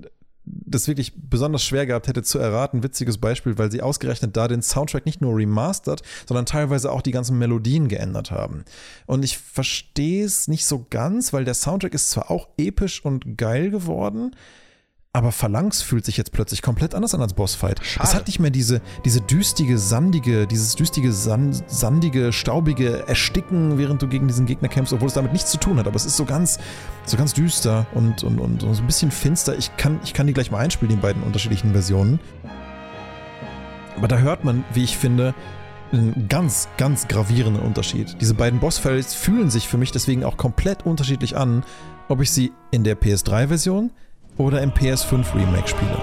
das wirklich besonders schwer gehabt hätte zu erraten. Witziges Beispiel, weil sie ausgerechnet da den Soundtrack nicht nur remastert, sondern teilweise auch die ganzen Melodien geändert haben. Und ich verstehe es nicht so ganz, weil der Soundtrack ist zwar auch episch und geil geworden, aber Phalanx fühlt sich jetzt plötzlich komplett anders an als Bossfight. Schade. Es hat nicht mehr diese, diese düstige, sandige, dieses düstige, san, sandige, staubige Ersticken, während du gegen diesen Gegner kämpfst, obwohl es damit nichts zu tun hat. Aber es ist so ganz, so ganz düster und, und, und, und so ein bisschen finster. Ich kann, ich kann die gleich mal einspielen, die beiden unterschiedlichen Versionen. Aber da hört man, wie ich finde, einen ganz, ganz gravierenden Unterschied. Diese beiden Bossfights fühlen sich für mich deswegen auch komplett unterschiedlich an, ob ich sie in der PS3-Version oder im PS5 Remake spiele.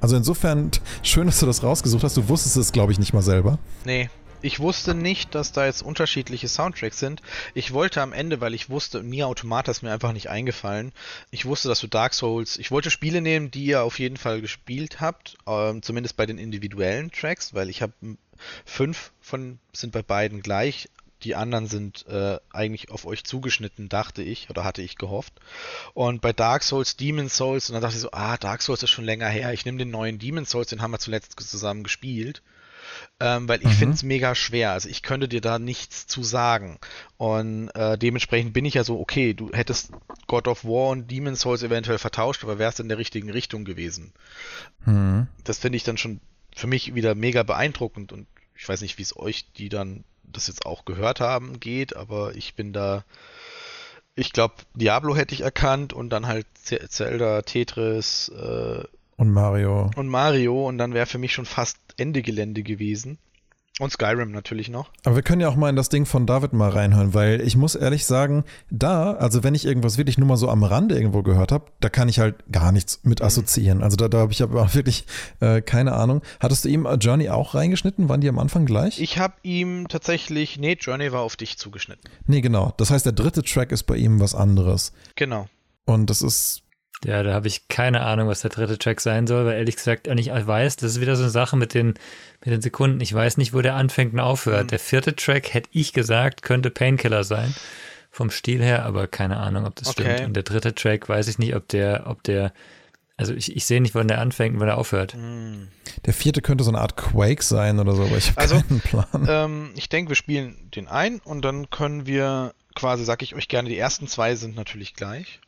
Also insofern schön, dass du das rausgesucht hast. Du wusstest es, glaube ich, nicht mal selber. Nee, ich wusste nicht, dass da jetzt unterschiedliche Soundtracks sind. Ich wollte am Ende, weil ich wusste, Nier Automata ist mir einfach nicht eingefallen. Ich wusste, dass du Dark Souls. Ich wollte Spiele nehmen, die ihr auf jeden Fall gespielt habt, ähm, zumindest bei den individuellen Tracks, weil ich habe fünf von sind bei beiden gleich. Die anderen sind äh, eigentlich auf euch zugeschnitten, dachte ich, oder hatte ich gehofft. Und bei Dark Souls, Demon Souls, und dann dachte ich so, ah, Dark Souls ist schon länger her. Ich nehme den neuen Demon Souls, den haben wir zuletzt zusammen gespielt. Ähm, weil ich mhm. finde es mega schwer. Also ich könnte dir da nichts zu sagen. Und äh, dementsprechend bin ich ja so, okay, du hättest God of War und Demon's Souls eventuell vertauscht, aber wärst in der richtigen Richtung gewesen. Mhm. Das finde ich dann schon für mich wieder mega beeindruckend und ich weiß nicht, wie es euch, die dann das jetzt auch gehört haben, geht, aber ich bin da ich glaube, Diablo hätte ich erkannt und dann halt Zelda, Tetris äh, und Mario. Und Mario und dann wäre für mich schon fast Ende Gelände gewesen. Und Skyrim natürlich noch. Aber wir können ja auch mal in das Ding von David mal reinhören, weil ich muss ehrlich sagen, da, also wenn ich irgendwas wirklich nur mal so am Rande irgendwo gehört habe, da kann ich halt gar nichts mit mhm. assoziieren. Also da, da habe ich aber <laughs> wirklich äh, keine Ahnung. Hattest du ihm Journey auch reingeschnitten? Waren die am Anfang gleich? Ich habe ihm tatsächlich, nee, Journey war auf dich zugeschnitten. Nee, genau. Das heißt, der dritte Track ist bei ihm was anderes. Genau. Und das ist ja, da habe ich keine Ahnung, was der dritte Track sein soll, weil ehrlich gesagt auch nicht weiß, das ist wieder so eine Sache mit den, mit den Sekunden. Ich weiß nicht, wo der anfängt und aufhört. Mhm. Der vierte Track, hätte ich gesagt, könnte Painkiller sein. Vom Stil her, aber keine Ahnung, ob das okay. stimmt. Und der dritte Track weiß ich nicht, ob der, ob der, also ich, ich sehe nicht, wann der anfängt und wann der aufhört. Mhm. Der vierte könnte so eine Art Quake sein oder so, aber ich habe also, keinen Plan. Ähm, ich denke, wir spielen den ein und dann können wir quasi, sag ich euch gerne, die ersten zwei sind natürlich gleich.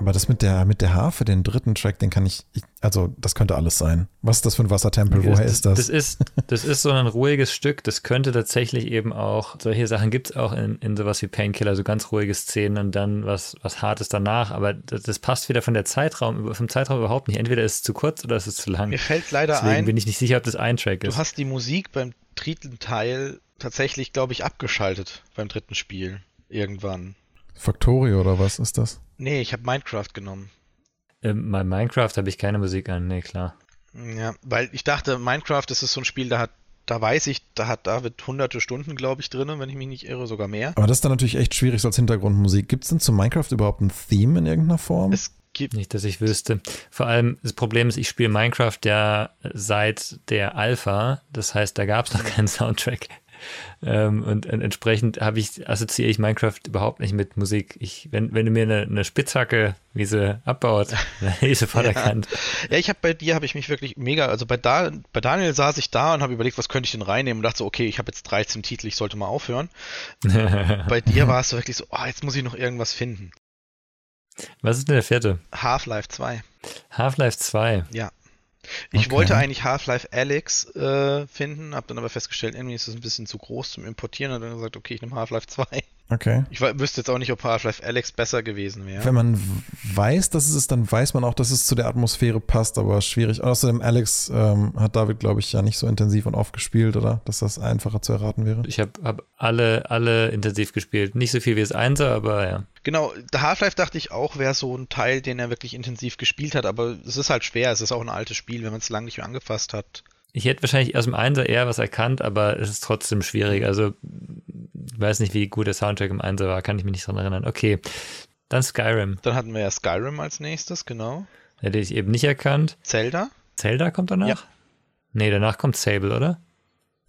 Aber das mit der, mit der Harfe, den dritten Track, den kann ich, ich, also das könnte alles sein. Was ist das für ein Wassertempel? Woher das, ist das? Das ist, das ist so ein ruhiges Stück. Das könnte tatsächlich eben auch, solche Sachen gibt es auch in, in sowas wie Painkiller, so ganz ruhige Szenen und dann was, was Hartes danach. Aber das, das passt wieder von der Zeitraum, vom Zeitraum überhaupt nicht. Entweder ist es zu kurz oder ist es zu lang. Mir fällt leider Deswegen ein. bin ich nicht sicher, ob das ein Track ist. Du hast die Musik beim dritten Teil tatsächlich, glaube ich, abgeschaltet beim dritten Spiel. Irgendwann. Factorio oder was ist das? Nee, ich habe Minecraft genommen. Ähm, bei Minecraft habe ich keine Musik an, nee, klar. Ja, weil ich dachte, Minecraft das ist so ein Spiel, da hat, da weiß ich, da hat David hunderte Stunden, glaube ich, drin, wenn ich mich nicht irre, sogar mehr. Aber das ist dann natürlich echt schwierig so als Hintergrundmusik. Gibt es denn zu Minecraft überhaupt ein Theme in irgendeiner Form? Es gibt nicht, dass ich wüsste. Vor allem das Problem ist, ich spiele Minecraft ja seit der Alpha, das heißt, da gab es noch keinen Soundtrack. Ähm, und, und, entsprechend habe ich, assoziiere ich Minecraft überhaupt nicht mit Musik. Ich, wenn, wenn du mir eine, eine Spitzhacke, wie sie abbaut, <laughs> ich sofort ja. Ja, ich habe bei dir habe ich mich wirklich mega, also bei, da, bei Daniel saß ich da und habe überlegt, was könnte ich denn reinnehmen und dachte so, okay, ich habe jetzt 13 Titel, ich sollte mal aufhören. <laughs> bei dir war es so wirklich so, oh, jetzt muss ich noch irgendwas finden. Was ist denn der vierte? Half-Life 2. Half-Life 2. Ja. Ich okay. wollte eigentlich Half-Life Alex äh, finden, habe dann aber festgestellt, irgendwie ist das ein bisschen zu groß zum Importieren und dann gesagt, okay, ich nehme Half-Life 2. Okay. Ich wüsste jetzt auch nicht, ob Half-Life Alex besser gewesen wäre. Wenn man weiß, dass es ist, dann weiß man auch, dass es zu der Atmosphäre passt, aber schwierig. Außerdem, Alex ähm, hat David, glaube ich, ja nicht so intensiv und oft gespielt, oder? Dass das einfacher zu erraten wäre. Ich habe hab alle, alle intensiv gespielt. Nicht so viel wie das Einser, aber ja. Genau, Half-Life dachte ich auch, wäre so ein Teil, den er wirklich intensiv gespielt hat, aber es ist halt schwer. Es ist auch ein altes Spiel, wenn man es lange nicht mehr angefasst hat. Ich hätte wahrscheinlich aus dem Einser eher was erkannt, aber es ist trotzdem schwierig. Also, ich weiß nicht, wie gut der Soundtrack im Einser war, kann ich mich nicht dran erinnern. Okay, Dann Skyrim. Dann hatten wir ja Skyrim als nächstes, genau. Hätte ich eben nicht erkannt. Zelda. Zelda kommt danach? Ja. Nee, danach kommt Sable, oder?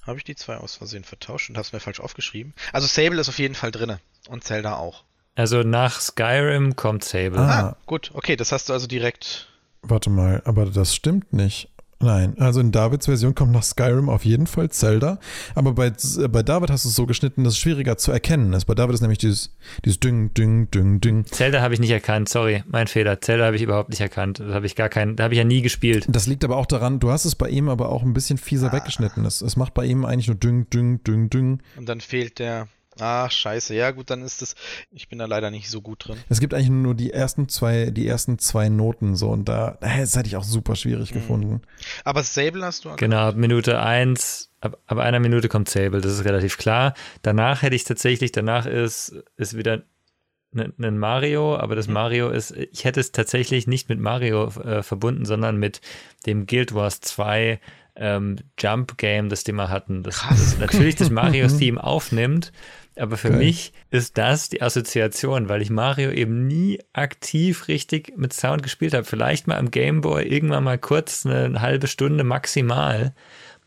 Habe ich die zwei aus Versehen vertauscht und habe es mir falsch aufgeschrieben. Also Sable ist auf jeden Fall drinne und Zelda auch. Also nach Skyrim kommt Sable. Ah. Ah, gut, okay, das hast du also direkt. Warte mal, aber das stimmt nicht. Nein, also in Davids Version kommt nach Skyrim auf jeden Fall Zelda, aber bei, bei David hast du es so geschnitten, dass es schwieriger zu erkennen ist. Bei David ist nämlich dieses, dieses Ding, Ding, Ding, Ding. Zelda habe ich nicht erkannt, sorry, mein Fehler. Zelda habe ich überhaupt nicht erkannt. Das habe ich gar keinen, da habe ich ja nie gespielt. Das liegt aber auch daran, du hast es bei ihm aber auch ein bisschen fieser weggeschnitten. Es, es macht bei ihm eigentlich nur Ding, Ding, Ding, Ding. Und dann fehlt der. Ach, scheiße. Ja, gut, dann ist es. Ich bin da leider nicht so gut drin. Es gibt eigentlich nur die ersten zwei, die ersten zwei Noten so und da, das hätte ich auch super schwierig gefunden. Aber Sable hast du. Genau, ab Minute 1, ab, ab einer Minute kommt Sable, das ist relativ klar. Danach hätte ich tatsächlich, danach ist, ist wieder ein ein Mario, aber das Mario ist, ich hätte es tatsächlich nicht mit Mario äh, verbunden, sondern mit dem Guild Wars 2 ähm, Jump Game, das die mal hatten. Das, das natürlich das <laughs> Mario-Theme <laughs> aufnimmt, aber für Geil. mich ist das die Assoziation, weil ich Mario eben nie aktiv richtig mit Sound gespielt habe. Vielleicht mal am Game Boy irgendwann mal kurz eine halbe Stunde maximal.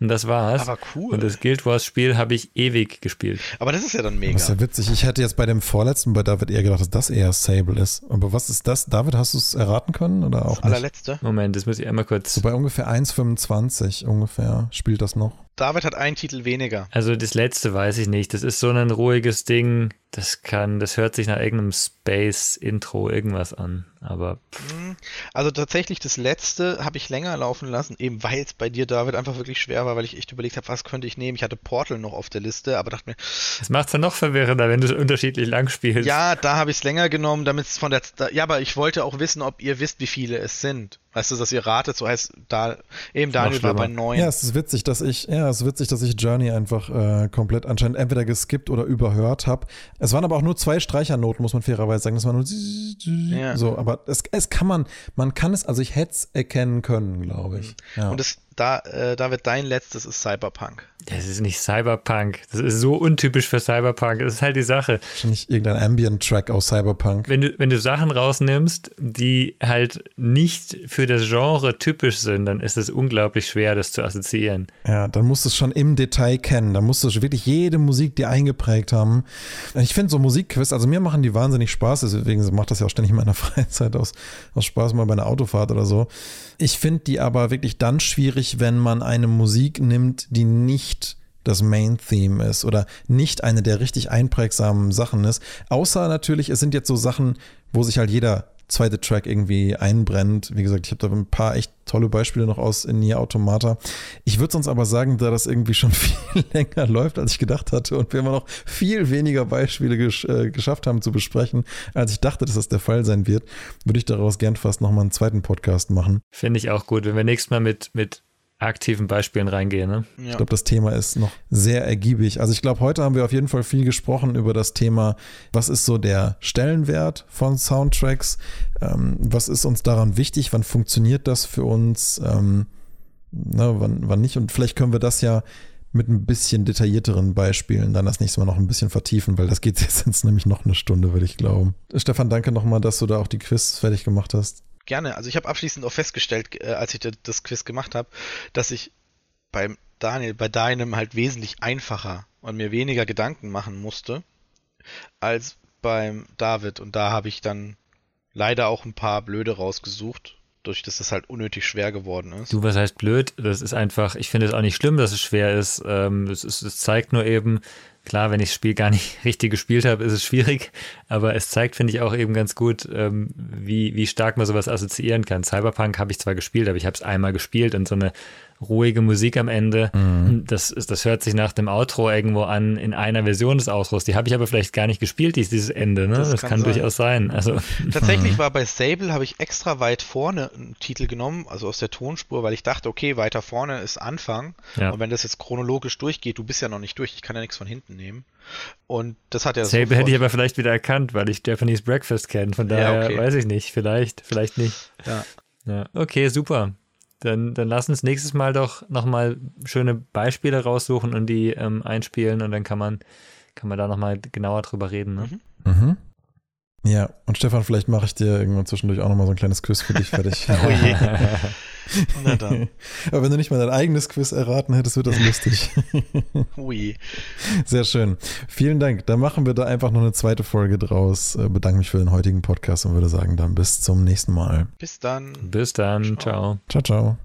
Und das war's. Aber cool. Und das Guild Wars Spiel habe ich ewig gespielt. Aber das ist ja dann Das mega. ist ja witzig. Ich hätte jetzt bei dem vorletzten bei David eher gedacht, dass das eher Sable ist. Aber was ist das? David, hast du es erraten können oder auch Das nicht? allerletzte. Moment, das muss ich einmal kurz. So bei ungefähr 1,25 ungefähr spielt das noch. David hat einen Titel weniger. Also das letzte weiß ich nicht. Das ist so ein ruhiges Ding. Das kann, das hört sich nach irgendeinem Space-Intro irgendwas an. Aber pff, Hm, Also tatsächlich das letzte habe ich länger laufen lassen, eben weil es bei dir, David, einfach wirklich schwer war, weil ich echt überlegt habe, was könnte ich nehmen. Ich hatte Portal noch auf der Liste, aber dachte mir, das macht es dann noch verwirrender, wenn du es unterschiedlich lang spielst. ja, da habe ich es länger genommen, damit es von der. Ja, aber ich wollte auch wissen, ob ihr wisst, wie viele es sind. Weißt du, dass ihr ratet, so heißt da eben Daniel war bei neun. Ja, es ist witzig, dass ich, ja, es ist witzig, dass ich Journey einfach äh, komplett anscheinend entweder geskippt oder überhört habe. Es waren aber auch nur zwei Streichernoten, muss man fairerweise sagen. Das war nur Ja. so, aber es, es kann man, man kann es, also ich hätte es erkennen können, glaube ich. Ja. Und das, da, äh, David, dein letztes ist Cyberpunk. Das ist nicht Cyberpunk. Das ist so untypisch für Cyberpunk. Das ist halt die Sache. Wahrscheinlich irgendein Ambient-Track aus Cyberpunk. Wenn du, wenn du Sachen rausnimmst, die halt nicht für das Genre typisch sind, dann ist es unglaublich schwer, das zu assoziieren. Ja, dann musst du es schon im Detail kennen. Dann musst du wirklich jede Musik dir eingeprägt haben. Ich finde so Musikquiz, also mir machen die wahnsinnig Spaß, deswegen macht das ja auch ständig in meiner <laughs> Freizeit aus, aus Spaß mal bei einer Autofahrt oder so. Ich finde die aber wirklich dann schwierig, wenn man eine Musik nimmt, die nicht das Main-Theme ist oder nicht eine der richtig einprägsamen Sachen ist. Außer natürlich, es sind jetzt so Sachen, wo sich halt jeder zweite Track irgendwie einbrennt. Wie gesagt, ich habe da ein paar echt tolle Beispiele noch aus in Nier Automata. Ich würde sonst aber sagen, da das irgendwie schon <laughs> viel länger läuft, als ich gedacht hatte und wir immer noch viel weniger Beispiele gesch äh, geschafft haben zu besprechen, als ich dachte, dass das der Fall sein wird, würde ich daraus gern fast nochmal einen zweiten Podcast machen. Finde ich auch gut, wenn wir nächstes Mal mit, mit aktiven Beispielen reingehen. Ne? Ich Ja. glaube, das Thema ist noch sehr ergiebig. Also ich glaube, heute haben wir auf jeden Fall viel gesprochen über das Thema, was ist so der Stellenwert von Soundtracks, ähm, was ist uns daran wichtig, wann funktioniert das für uns, ähm, ne, wann, wann nicht. Und vielleicht können wir das ja mit ein bisschen detaillierteren Beispielen dann das nächste Mal noch ein bisschen vertiefen, weil das geht jetzt, <laughs> jetzt nämlich noch eine Stunde, würde ich glauben. Stefan, danke nochmal, dass du da auch die Quiz fertig gemacht hast. Gerne. Also ich habe abschließend auch festgestellt, äh, als ich da- das Quiz gemacht habe, dass ich beim Daniel, bei deinem halt wesentlich einfacher und mir weniger Gedanken machen musste, als beim David. Und da habe ich dann leider auch ein paar blöde rausgesucht, durch dass das halt unnötig schwer geworden ist. Du, was heißt blöd? Das ist einfach, ich finde es auch nicht schlimm, dass es schwer ist. Ähm, es, ist es zeigt nur eben, klar, wenn ich das Spiel gar nicht <laughs> richtig gespielt habe, ist es schwierig, aber es zeigt, finde ich, auch eben ganz gut, ähm, wie, wie stark man sowas assoziieren kann. Cyberpunk habe ich zwar gespielt, aber ich habe es einmal gespielt und so eine ruhige Musik am Ende, das, ist, das hört sich nach dem Outro irgendwo an in einer Version des Outros. Die habe ich aber vielleicht gar nicht gespielt, dies- dieses Ende. Ne? Das Das, kann kann, sein. durchaus sein. Also, Tatsächlich war bei Sable habe ich extra weit vorne einen Titel genommen, also aus der Tonspur, weil ich dachte, okay, weiter vorne ist Anfang. Ja. Und wenn das jetzt chronologisch durchgeht, du bist ja noch nicht durch, ich kann ja nichts von hinten nehmen. Und das hat ja Sable sofort- hätte ich aber vielleicht wieder erkannt, weil ich Japanese Breakfast kenne. Von Ja, daher okay. weiß ich nicht. Vielleicht, vielleicht nicht. Ja. Ja. Okay, super. Dann, dann lass uns nächstes Mal doch nochmal schöne Beispiele raussuchen und die ähm, einspielen und dann kann man, kann man da nochmal genauer drüber reden. Ne? Mhm. Mhm. Ja, und Stefan, vielleicht mache ich dir irgendwann zwischendurch auch nochmal so ein kleines Quiz für dich fertig. <laughs> Oh je. <laughs> Na dann. Aber wenn du nicht mal dein eigenes Quiz erraten hättest, wird das lustig. <laughs> Ui. Sehr schön. Vielen Dank. Dann machen wir da einfach noch eine zweite Folge draus. Äh, Bedanke mich für den heutigen Podcast und würde sagen, dann bis zum nächsten Mal. Bis dann. Bis dann. Ciao. Ciao, ciao.